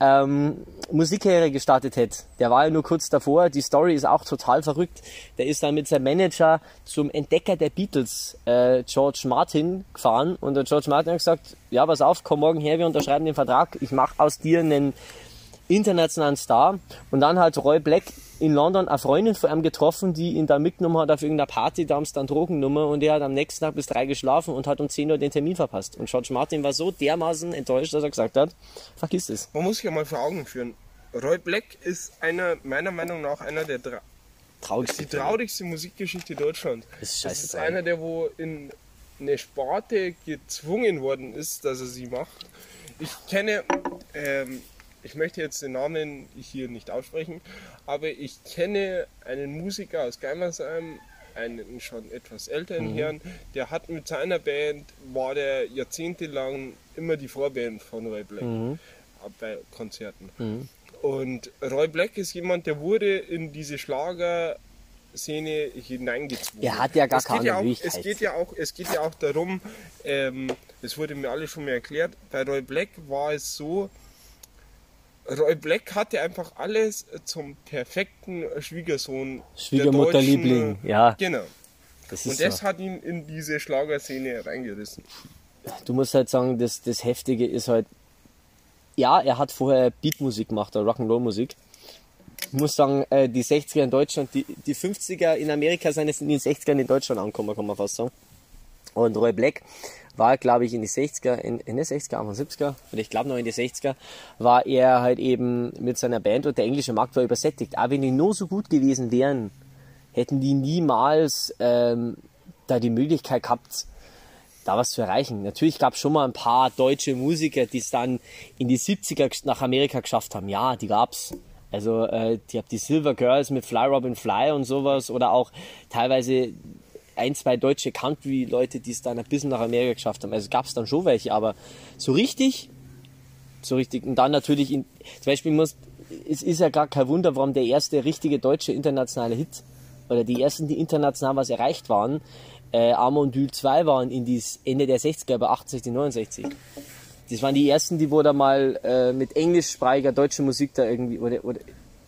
ähm, Musikkarriere gestartet hätte. Der war ja nur kurz davor. Die Story ist auch total verrückt. Der ist dann mit seinem Manager zum Entdecker der Beatles, äh, George Martin, gefahren. Und der George Martin hat gesagt, ja, pass auf, komm morgen her, wir unterschreiben den Vertrag. Ich mache aus dir einen internationalen Star. Und dann hat Roy Black in London eine Freundin von ihm getroffen, die ihn da mitgenommen hat auf irgendeiner Party, da haben sie dann Drogennummer und er hat am nächsten Tag bis drei geschlafen und hat um 10 Uhr den Termin verpasst. Und George Martin war so dermaßen enttäuscht, dass er gesagt hat, vergiss es. Man muss sich ja mal vor Augen führen. Roy Black ist einer, meiner Meinung nach, einer der drei. Traurig. die traurigste Musikgeschichte Deutschlands. Das ist Das ist einer, der wo in eine Sparte gezwungen worden ist, dass er sie macht. Ich kenne, ähm, ich möchte jetzt den Namen hier nicht aussprechen, aber ich kenne einen Musiker aus Geimersheim, einen schon etwas älteren Herrn, der hat mit seiner Band, war der jahrzehntelang immer die Vorband von Roy Black bei Konzerten. Und Roy Black ist jemand, der wurde in diese Schlager Szene hineingezwungen. Er hat ja gar es keine ja auch, es geht ja auch Es geht ja auch darum, ähm, das wurde mir alles schon mal erklärt, bei Roy Black war es so, Roy Black hatte einfach alles zum perfekten Schwiegersohn. Schwiegermutterliebling, ja. Genau. Das Und das so. hat ihn in diese Schlagerszene reingerissen. Du musst halt sagen, das, das Heftige ist halt, ja, er hat vorher Beatmusik gemacht, oder Rock'n'Roll-Musik. Ich muss sagen, äh, die 60er in Deutschland, die, die 50er in Amerika sind jetzt in den 60ern in Deutschland angekommen, kann man fast sagen. Und Roy Black war, glaube ich, in die 60er, in, in die 60er, Anfang 70er, oder ich glaube noch in die 60er, war er halt eben mit seiner Band und der englische Markt war übersättigt. Aber wenn die nur so gut gewesen wären, hätten die niemals ähm, da die Möglichkeit gehabt, da was zu erreichen. Natürlich gab es schon mal ein paar deutsche Musiker, die es dann in die 70er nach Amerika geschafft haben. Ja, die gab's. Also äh, die habt die Silver Girls mit Fly Robin Fly und sowas oder auch teilweise ein, zwei deutsche Country-Leute, die es dann ein bisschen nach Amerika geschafft haben. Also gab es dann schon welche, aber so richtig, so richtig. Und dann natürlich, in, zum Beispiel muss, es ist ja gar kein Wunder, warum der erste richtige deutsche internationale Hit oder die ersten, die international was erreicht waren, äh, Amondül 2 waren in die Ende der 60er, bei 68, 69. Das waren die ersten, die da mal äh, mit englischsprachiger deutscher Musik da irgendwie oder, oder,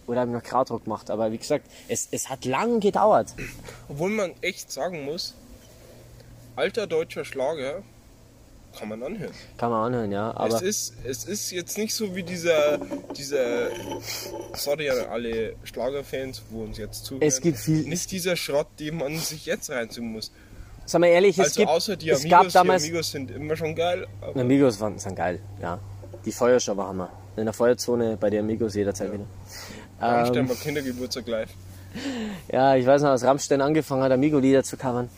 oder haben noch Krautrock gemacht. Aber wie gesagt, es, es hat lang gedauert. Obwohl man echt sagen muss, alter deutscher Schlager kann man anhören. Kann man anhören, ja. Aber es, ist, es ist jetzt nicht so wie dieser, dieser sorry an alle Schlagerfans, wo uns jetzt zuhören. Es gibt viel- Nicht dieser Schrott, den man sich jetzt reinziehen muss. sag mal ehrlich, es Also gibt, außer die es Amigos, gab damals, die Amigos sind immer schon geil. Aber Amigos waren, sind geil, ja. Die Feuerschau war Hammer. In der Feuerzone bei den Amigos jederzeit wieder. Rammstein Ähm, war Kindergeburtstag live. ja, ich weiß noch, als Rammstein angefangen hat, Amigo-Lieder zu covern.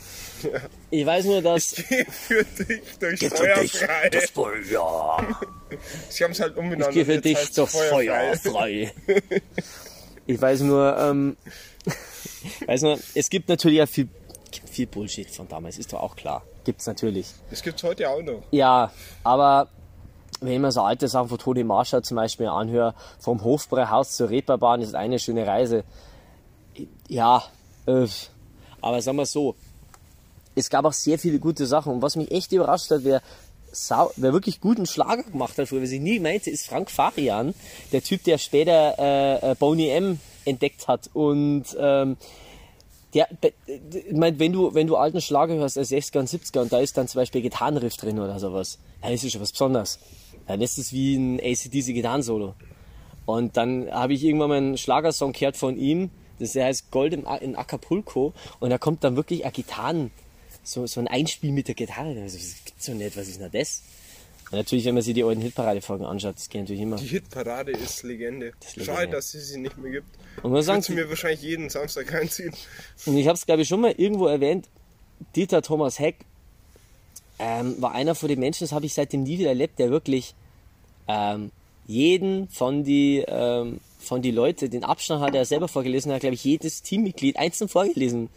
Ich weiß nur, dass... Geh für dich durchs Feuer frei. Feuer. Sie haben es halt umbenannt. Ich gehe für dich durchs Feuer frei. Ich weiß nur, ähm, weiß nur, es gibt natürlich ja viel, viel Bullshit von damals, ist doch auch klar. Gibt's natürlich. Das gibt's heute auch noch. Ja, aber wenn mir so alte Sachen von Toni Marshall zum Beispiel anhöre, vom Hofbräuhaus zur Reeperbahn ist eine schöne Reise. Ja, äh, aber sagen wir so, es gab auch sehr viele gute Sachen. Und was mich echt überrascht hat, wer, sau, wer wirklich guten Schlager gemacht hat, früher, was ich nie meinte, ist Frank Farian, der Typ, der später äh, äh, Boney M entdeckt hat. Und ähm, der, be- ich mein, wenn du, wenn du alten Schlager hörst, als 60er und 70er, und da ist dann zum Beispiel Gitarrenriff drin oder sowas, dann ist es schon was Besonderes. Dann ist es wie ein ACDC Gitarrensolo. Und dann habe ich irgendwann mal einen Schlagersong gehört von ihm, das heißt Gold A- in Acapulco, und da kommt dann wirklich ein Gitarren, so, so ein Einspiel mit der Gitarre. Also, das gibt's so nicht, was ist denn das? Natürlich, wenn man sich die alten Hitparade-Folgen anschaut, das geht natürlich immer. Die Hitparade ist Legende. ist Legende. Schade, dass es sie nicht mehr gibt. Und man sagen, sie mir wahrscheinlich jeden Samstag reinziehen. Und ich habe es, glaube ich, schon mal irgendwo erwähnt. Dieter Thomas Heck ähm, war einer von den Menschen, das habe ich seitdem nie wieder erlebt, der wirklich ähm, jeden von die, ähm, von die Leute, den Abstand hat er selber vorgelesen, hat, glaube ich, jedes Teammitglied einzeln vorgelesen.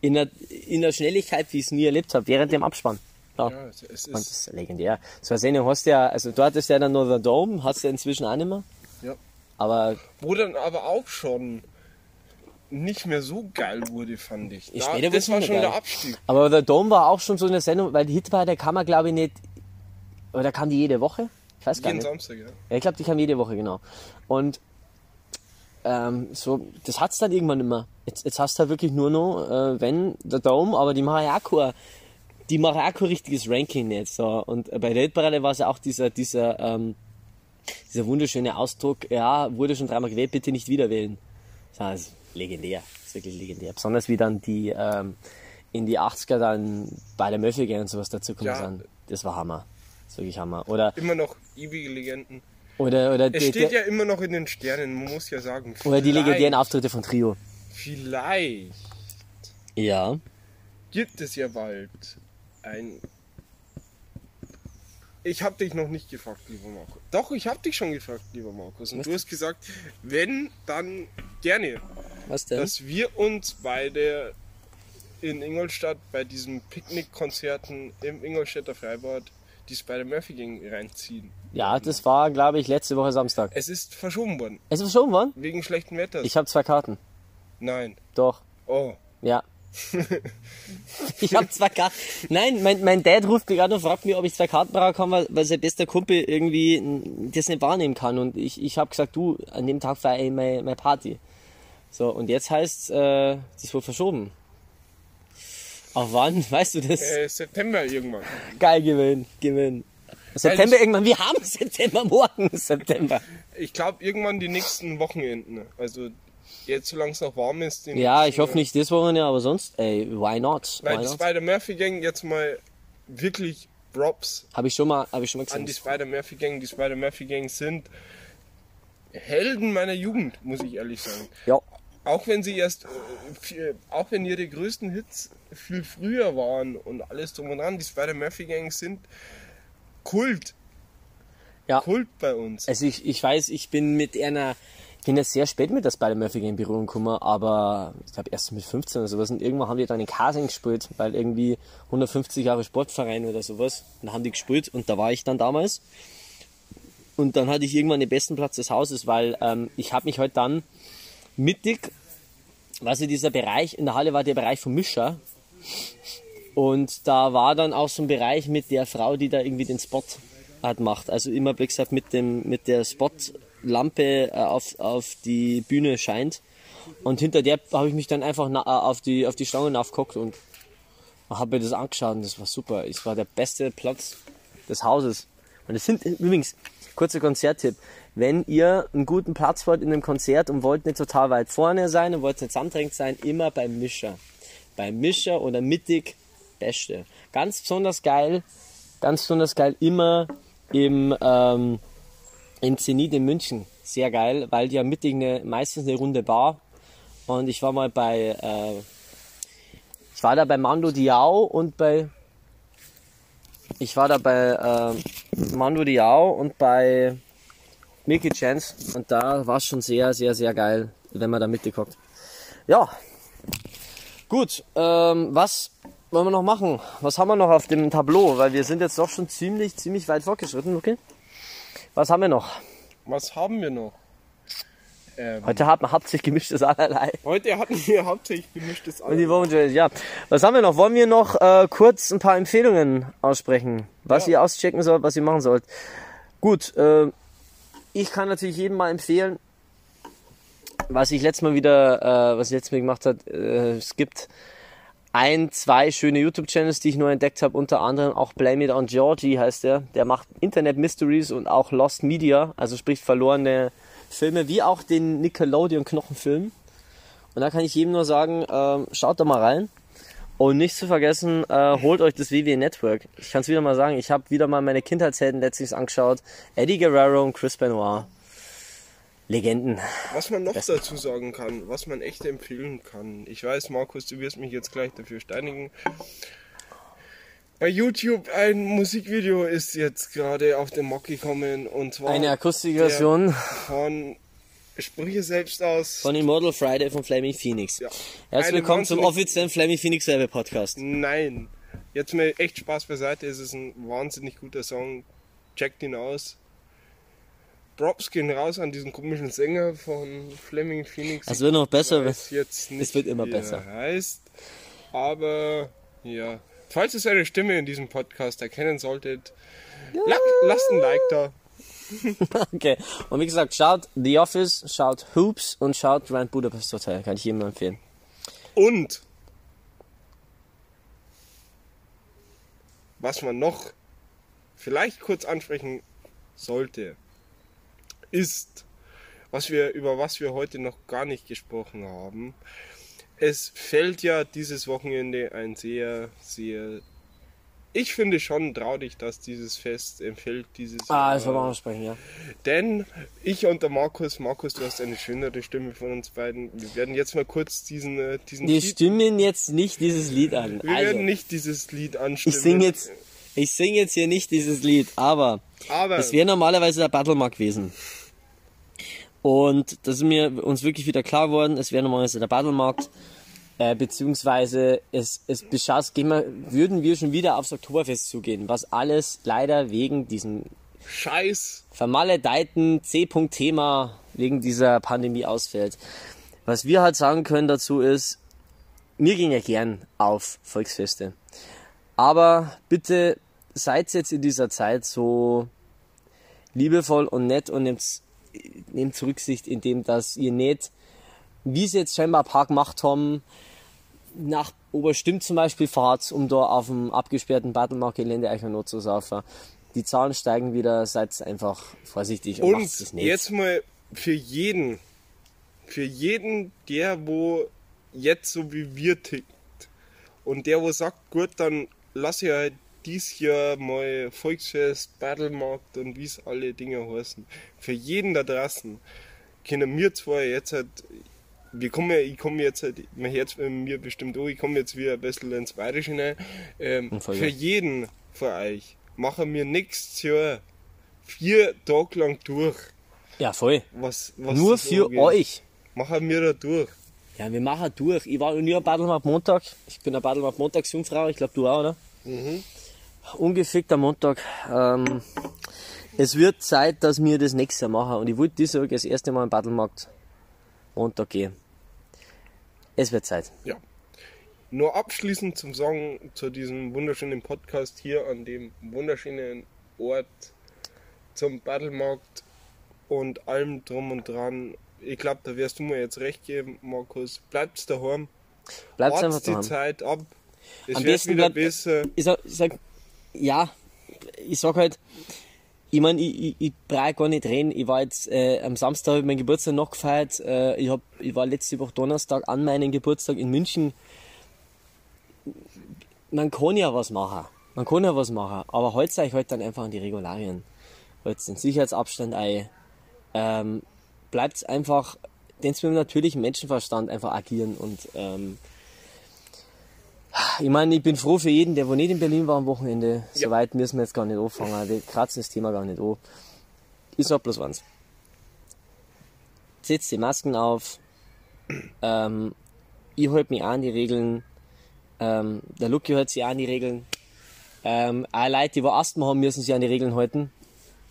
In der, in der Schnelligkeit, wie ich es nie erlebt habe, während dem Abspann. Ja. Ja, es- es Und das ist, ist legendär. So eine Sendung hast du ja, also du hattest ja dann nur The Dome, hast du ja inzwischen auch nicht mehr. ja. Aber Wo dann aber auch schon nicht mehr so geil wurde, fand ich. Ja, Da, das war schon geil. der Abstieg. Aber der Dome war auch schon so eine Sendung, weil die Hitparade kam er glaube ich nicht, oder kam die jede Woche? Ich weiß gar Jeden nicht. Samstag, ja. Ja, ich glaube, die kam jede Woche, genau. Und ähm, so, das hat's dann irgendwann immer. Jetzt, jetzt hast du halt wirklich nur noch, äh, wenn, der Dome, aber die machen ja auch kein, die machen auch kein richtiges Ranking jetzt. So. Und bei der Hitparade war es ja auch dieser, dieser, ähm, dieser wunderschöne Ausdruck, ja, wurde schon dreimal gewählt, bitte nicht wieder wählen. Das ist legendär, das ist wirklich legendär. Besonders wie dann die ähm, in die 80er dann bei der Möffiger und sowas dazu kommen Ja. sind. Das war Hammer. Das ist wirklich Hammer. Oder, Immer noch ewige Legenden. oder, oder, Es die, steht ja immer noch in den Sternen, man muss ja sagen. oder die legendären Auftritte von Trio. Vielleicht Ja. gibt es ja bald ein. Ich habe dich noch nicht gefragt, lieber Markus. Doch, ich habe dich schon gefragt, lieber Markus. Und du hast gesagt, wenn, dann gerne, Was denn? dass wir uns beide in Ingolstadt bei diesen Picknickkonzerten im Ingolstädter Freibad die Spider-Murphy Gang reinziehen. Ja, das war, glaube ich, letzte Woche Samstag. Es ist verschoben worden, Es ist schon worden? wegen schlechten Wetters. Ich habe zwei Karten. Nein. Doch. Oh, Ja. ich habe zwei Karten. Nein, mein, mein Dad ruft mich gerade und fragt mich, ob ich zwei Karten brauchen kann, weil, weil sein bester Kumpel irgendwie das nicht wahrnehmen kann. Und ich, ich habe gesagt, du, an dem Tag ich meine, meine Party. So, und jetzt heißt äh, das wurde verschoben. Auf wann? Weißt du das? äh, September irgendwann. Geil, gewinn, gewinn. September irgendwann, wir haben September, morgen September. Ich glaube irgendwann die nächsten Wochenenden. Also Jetzt, solange es noch warm ist. Ja, ich hoffe nicht das Wochenende, aber sonst, ey, why not? Nein, Why die? Spider-Murphy-Gang jetzt mal wirklich Props Habe ich schon mal, habe ich schon mal an gesehen. die Spider-Murphy-Gang. Die Spider-Murphy-Gang sind Helden meiner Jugend, muss ich ehrlich sagen. Ja, Auch wenn sie erst, äh, auch wenn ihre größten Hits viel früher waren und alles drum und dran, die Spider-Murphy-Gang sind Kult. Ja. Kult bei uns. also ich, ich weiß, ich bin mit einer, bin jetzt sehr spät mit der Spider-Murphy in Berührung gekommen, aber ich glaube erst mit 15 oder sowas und irgendwann haben die dann in Kasing gespielt, weil irgendwie 150 Jahre Sportverein oder sowas, und da haben die gespielt und da war ich dann damals. Und dann hatte ich irgendwann den besten Platz des Hauses, weil ähm, ich habe mich halt dann mittig, was in dieser Bereich, in der Halle war der Bereich vom Mischer. Und da war dann auch so ein Bereich mit der Frau, die da irgendwie den Spot hat macht. Also immer, wie gesagt, mit, dem, mit der Spotlampe äh, auf, auf die Bühne scheint. Und hinter der habe ich mich dann einfach äh, auf die, auf die Stange aufgehockt und habe mir das angeschaut und das war super. Es war der beste Platz des Hauses. Und es sind übrigens, kurzer Konzerttipp, wenn ihr einen guten Platz wollt in einem Konzert und wollt nicht total weit vorne sein und wollt nicht zusammendrängt sein, immer beim Mischer. Beim Mischer oder mittig, beste. Ganz besonders geil, ganz besonders geil immer im, ähm, im Zenit in München. Sehr geil, weil die haben mittig eine, meistens eine runde Bar. Und ich war mal bei, äh, ich war da bei Mando Diao und bei, ich war da bei äh, Mando Diao und bei Milky Chance und da war es schon sehr, sehr, sehr geil, wenn man da mitgeguckt. Ja, gut, ähm, was wollen wir noch machen? Was haben wir noch auf dem Tableau? Weil wir sind jetzt doch schon ziemlich, ziemlich weit fortgeschritten, okay? Was haben wir noch? Was haben wir noch? Ähm, Heute haben wir hauptsächlich gemischtes allerlei. heute hatten wir hauptsächlich gemischtes Und die Album. Wochen, ja. Was haben wir noch? Wollen wir noch äh, kurz ein paar Empfehlungen aussprechen, was Ja. ihr auschecken sollt, was ihr machen sollt? Gut, äh, ich kann natürlich jedem mal empfehlen, was ich letztes Mal wieder, äh, was ich letztes Mal gemacht habe, äh, es gibt ein, zwei schöne YouTube-Channels, die ich neu entdeckt habe, unter anderem auch Blame It on Georgie heißt der. Der macht Internet Mysteries und auch Lost Media, also sprich verlorene Filme, wie auch den Nickelodeon Knochenfilm. Und da kann ich jedem nur sagen, ähm, schaut da mal rein. Und nicht zu vergessen, äh, holt euch das WWE Network. Ich kann es wieder mal sagen, ich habe wieder mal meine Kindheitshelden letztens angeschaut. Eddie Guerrero und Chris Benoit. Legenden. Was man noch dazu sagen kann, was man echt empfehlen kann. Ich weiß, Markus, du wirst mich jetzt gleich dafür steinigen. Bei YouTube ein Musikvideo ist jetzt gerade auf den Mock gekommen und zwar Eine Akustikversion von Sprüche selbst aus. von Immortal Friday von Flaming Phoenix. Ja. Herzlich Eine willkommen zum offiziellen Flaming Phoenix Werbe Podcast. Nein. Jetzt mal echt Spaß beiseite. Es ist ein wahnsinnig guter Song. Checkt ihn aus. Props gehen raus an diesen komischen Sänger von Fleming Phoenix. Es wird noch besser, Ich weiß jetzt nicht, wird immer besser. Er heißt. Aber ja. Falls ihr seine Stimme in diesem Podcast erkennen solltet, la lasst ein Like da. Okay. Und wie gesagt, schaut The Office, schaut Hoops und schaut Grand Budapest Hotel. Kann ich jedem empfehlen. Und was man noch vielleicht kurz ansprechen sollte, ist, was wir, über was wir heute noch gar nicht gesprochen haben. Es fällt ja dieses Wochenende ein sehr, sehr. Ich finde schon traurig, dass dieses Fest entfällt dieses Ah, das wollen wir auch noch sprechen, ja. Denn ich und der Markus, Markus, du hast eine schönere Stimme von uns beiden. Wir werden jetzt mal kurz diesen, äh, diesen Wir Lied- stimmen jetzt nicht dieses Lied an. wir Also, werden nicht dieses Lied ich anstimmen. singe jetzt, ich sing jetzt hier nicht dieses Lied, aber Aber es wäre normalerweise der Battlemark gewesen. Und das ist mir uns wirklich wieder klar geworden, es wäre normalerweise der Battlemarkt, äh, beziehungsweise es, es beschaß, gehen wir, würden wir schon wieder aufs Oktoberfest zugehen, was alles leider wegen diesem Scheiß. vermaledeiten C-Punkt-Thema wegen dieser Pandemie ausfällt. Was wir halt sagen können dazu ist, wir gehen ja gern auf Volksfeste. Aber bitte seid jetzt in dieser Zeit so liebevoll und nett und nehmt, nehmt Rücksicht, indem dass ihr nicht, wie sie jetzt scheinbar ein paar gemacht haben, nach Oberstimm zum Beispiel fahrt, um da auf dem abgesperrten Battlemark-Gelände euch nur zu saufen. Die Zahlen steigen wieder, seid einfach vorsichtig und, Und macht es nicht. jetzt mal für jeden, für jeden, der wo jetzt so wie wir tickt und der wo sagt, gut, dann lass ich halt dies Jahr mal Volksfest, Battlemarkt und wie es alle Dinge heißen. Für jeden da draußen können wir zwar jetzt halt, wir kommen ja, ich komme jetzt halt, mein Herz mir bestimmt auch, ich komme jetzt wieder ein bisschen ins Bayerische hinein. Ähm, für jeden von euch machen wir nächstes Jahr vier Tage lang durch. Ja, voll. Was, was Nur für angeht. euch. Machen wir da durch. Ja, wir machen durch. Ich war noch nie am Battlemarkt Montag. Ich bin eine Battlemarkt Montagsjungfrau. Ich glaube, du auch, oder? Ungefickter Montag. Ähm, es wird Zeit, dass wir das nächste Jahr machen. Und ich wollte dieses Jahr das erste Mal am Battlemarkt Montag gehen. Es wird Zeit. Ja. Nur abschließend zum Sagen zu diesem wunderschönen Podcast hier an dem wunderschönen Ort zum Battlemarkt und allem drum und dran. Ich glaube, da wirst du mir jetzt recht geben, Markus. Bleibst daheim. Bleibt einfach Wart's die. Zeit ab. Es Am wird wieder bleibt- besser. ich sag, ich sag, ja, ich sag halt, ich mein, ich, ich, ich brauche gar nicht reden. Ich war jetzt, äh, am Samstag hab ich meinen Geburtstag noch gefeiert. Äh, ich, hab, ich war letzte Woche Donnerstag an meinem Geburtstag in München. Man kann ja was machen. Man kann ja was machen. Aber haltet euch halt dann einfach an die Regularien. Haltet den Sicherheitsabstand ein. Ähm, bleibt einfach, denkt mit dem natürlichen Menschenverstand einfach agieren und, ähm, ich meine, ich bin froh für jeden, der wo nicht in Berlin war am Wochenende. Ja. Soweit müssen wir jetzt gar nicht anfangen. Wir kratzen das Thema gar nicht an. Ich sag bloß eins. Setzt die Masken auf. Ähm, ich halte mich an die Regeln. Ähm, der Lucky hält sich an die Regeln. Ähm, auch Leute, die wo Asthma haben, müssen sich an die Regeln halten.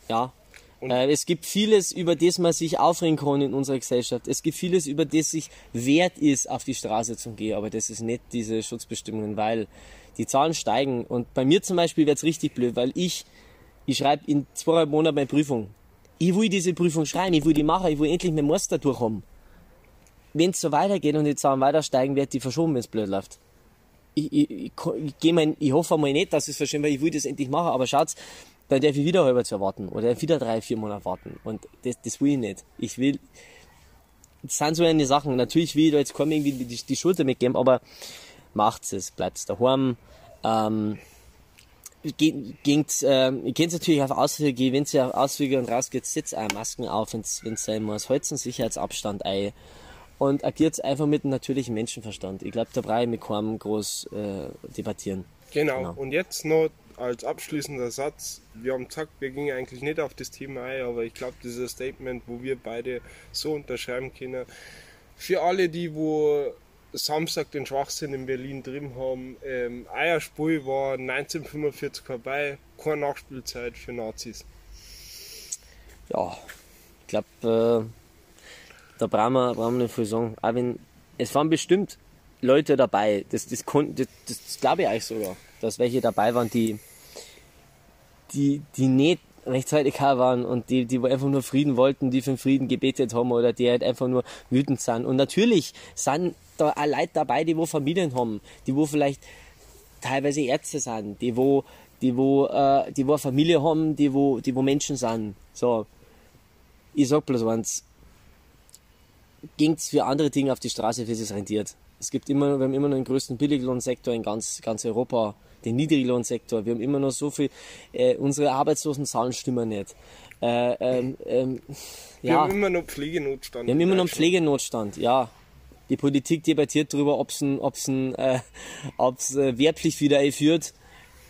Ja. Äh, es gibt vieles, über das man sich aufregen kann in unserer Gesellschaft. Es gibt vieles, über das sich wert ist, auf die Straße zu gehen. Aber das ist nicht diese Schutzbestimmungen, weil die Zahlen steigen. Und bei mir zum Beispiel wird's richtig blöd, weil ich, ich schreibe in zweieinhalb Monaten meine Prüfung. Ich will diese Prüfung schreiben, ich will die machen, ich will endlich meinen Master durchhaben. Wenn es so weitergeht und die Zahlen weiter steigen, wird die verschoben, wenn es blöd läuft. Ich, ich, ich, ich, mein, ich hoffe mal nicht, dass es verschoben weil ich will das endlich machen, aber schaut's, dann darf ich wieder halber zu warten oder wieder drei, vier Monate warten. Und das, das will ich nicht. Ich will, das sind so eine Sachen. Natürlich will ich da jetzt kaum irgendwie die, die Schulter mitgeben, aber macht's es, bleibt's daheim. Ähm, ging's, ähm, ihr könnt natürlich auf Ausflüge, wenn ihr auf Ausflüge und rausgeht, setzt auch Masken auf, wenn's, wenn's sein muss. Halt's einen Sicherheitsabstand ein. Und agiert einfach mit dem natürlichen Menschenverstand. Ich glaube, da brauche ich mit keinem groß äh, debattieren. Genau. Genau. Und jetzt noch als abschließender Satz. Wir haben gesagt, wir gingen eigentlich nicht auf das Thema ein, aber ich glaube, dieses Statement, wo wir beide so unterschreiben können, für alle, die wo Samstag den Schwachsinn in Berlin drin haben, ähm, Eierspiel war 1945 vorbei, keine Nachspielzeit für Nazis. ja, ich glaube, äh, da brauchen wir, brauchen wir nicht viel sagen. Auch wenn, es waren bestimmt Leute dabei, das, das, das, das, das glaube ich eigentlich sogar, dass welche dabei waren, die, die, die nicht rechtzeitig waren und die, die einfach nur Frieden wollten, die für den Frieden gebetet haben oder die halt einfach nur wütend sind. Und natürlich sind da auch Leute dabei, die wo Familien haben, die wo vielleicht teilweise Ärzte sind, die wo, die wo, äh, die wo eine Familie haben, die wo, die wo Menschen sind. So. Ich sag bloß eins. Ging's für andere Dinge auf die Straße, wie es rentiert. Es gibt immer, wir haben immer noch den größten Billiglohnsektor in ganz, ganz Europa, den Niedriglohnsektor. Wir haben immer noch so viel, äh, unsere Arbeitslosenzahlen stimmen nicht. Äh, ähm, ähm, Wir ja. haben immer noch Pflegenotstand. Wir haben immer noch. Pflegenotstand, ja. Die Politik debattiert darüber, ob es ob's ein, äh, ob's, äh, Wehrpflicht wieder einführt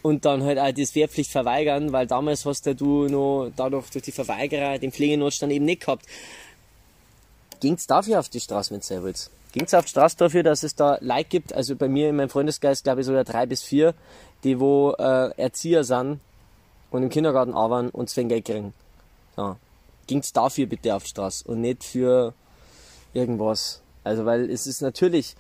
und dann halt auch das Wehrpflicht verweigern, weil damals hast ja du noch dadurch durch die Verweigerer den Pflegenotstand eben nicht gehabt. Ging's dafür auf die Straße, wenn ihr wollt? Ging's auf die Straße dafür, dass es da Leute gibt, also bei mir in meinem Freundesgeist glaube ich sogar drei bis vier, die wo äh, Erzieher sind und im Kindergarten arbeiten und zwei Geld kriegen. Ja. Ging's dafür bitte auf die Straße und nicht für irgendwas. Also, weil es ist natürlich,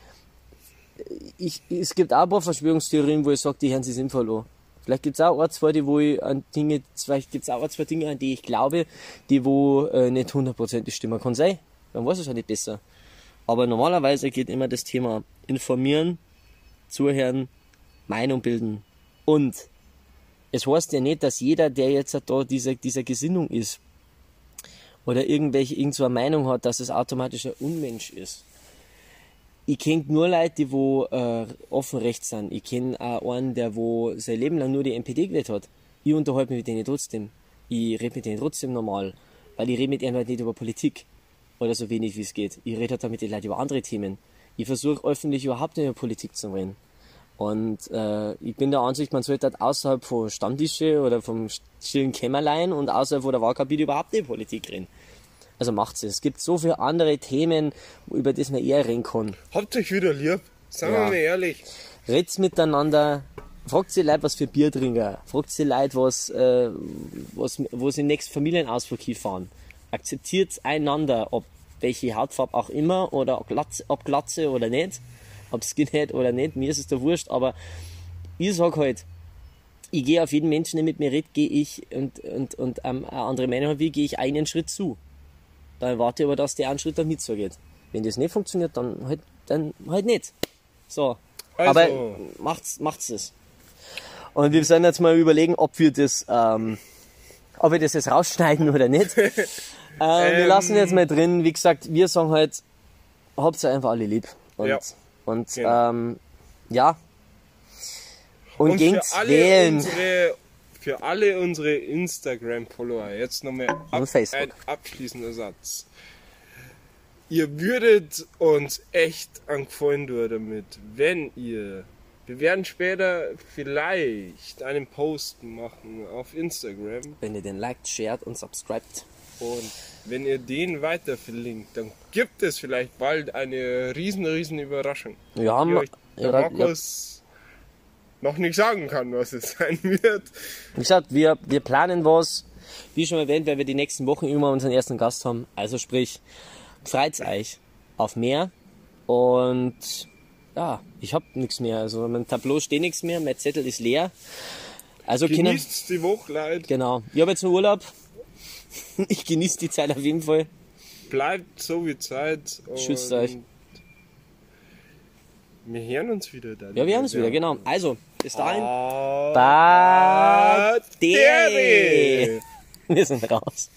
ich, es gibt auch ein paar Verschwörungstheorien, wo ich sage, die hören sich sinnvoll an. Vielleicht gibt's auch ein, zwei, die wo ich an Dinge, vielleicht gibt's auch ein, zwei Dinge, an die ich glaube, die wo äh, nicht hundertprozentig stimmen. Kann sein. Dann weiß es halt nicht besser. Aber normalerweise geht immer das Thema informieren, zuhören, Meinung bilden. Und es heißt ja nicht, dass jeder, der jetzt da dieser, dieser Gesinnung ist oder irgendwelche irgend so eine Meinung hat, dass es automatisch ein Unmensch ist. Ich kenne nur Leute, die wo äh, offen rechts sind. Ich kenne auch einen, der wo sein Leben lang nur die NPD gewählt hat. Ich unterhalte mich mit denen trotzdem. Ich rede mit denen trotzdem normal, weil ich rede mit ihnen halt nicht über Politik oder so wenig wie es geht. Ich rede halt dann mit den Leuten über andere Themen. Ich versuche öffentlich überhaupt nicht über Politik zu reden. Und äh, ich bin der Ansicht, man sollte halt außerhalb von Stammtische oder vom stillen Kämmerlein und außerhalb von der Wahlkabine überhaupt nicht Politik reden. Also macht's es. Es gibt so viele andere Themen, über die man eher reden kann. Habt euch wieder lieb. Sagen Ja. wir mal ehrlich. Red's miteinander. Fragt sie Leute, was für Bier trinken. Fragt sie Leute, was, äh, was, wo sie nächsten Familienausflug hinfahren. Akzeptiert einander, ob welche Hautfarbe auch immer oder ob Glatze, ob Glatze oder nicht, ob Skinhead oder nicht, mir ist es da wurscht, aber ich sag halt, ich gehe auf jeden Menschen, der mit mir redet, gehe ich und, und, und ähm, eine andere Meinung habe, wie gehe ich einen Schritt zu. Dann erwarte ich aber, dass der einen Schritt damit so geht. Wenn das nicht funktioniert, dann halt, dann halt nicht. So. Also- Aber macht's, macht's das. Und wir sollen jetzt mal überlegen, ob wir das, ähm, ob wir das jetzt rausschneiden oder nicht. äh, wir Ähm. lassen jetzt mal drin. Wie gesagt, wir sagen halt, habt ihr einfach alle lieb. Und, Ja. und Genau. ähm, ja. Und, Und alle wählen. unsere für alle unsere Instagram-Follower jetzt nochmal ab, ein abschließender Satz. Ihr würdet uns echt angefallen tun damit, wenn ihr. Wir werden später vielleicht einen Post machen auf Instagram Wenn ihr den liked, shared und subscribt. und wenn ihr den weiter verlinkt, dann gibt es vielleicht bald eine riesen, riesen Überraschung. Wir haben, die euch der ja, ja, Markus noch nicht sagen kann, was es sein wird. Wie gesagt, wir, wir planen was. Wie schon erwähnt, werden wir die nächsten Wochen immer unseren ersten Gast haben. Also sprich, freut's euch auf mehr. Und ja, ich hab nichts mehr. Also mein Tableau steht nichts mehr, mein Zettel ist leer. Also Genießt die Woche, Leute. genau. Ich habe jetzt einen Urlaub. Ich genieße die Zeit auf jeden Fall. Bleibt so wie Zeit. Schützt euch. Wir hören uns wieder dann. Ja, wir hören uns wieder, genau. Also, bis dahin. Ah. Badere. Wir sind raus.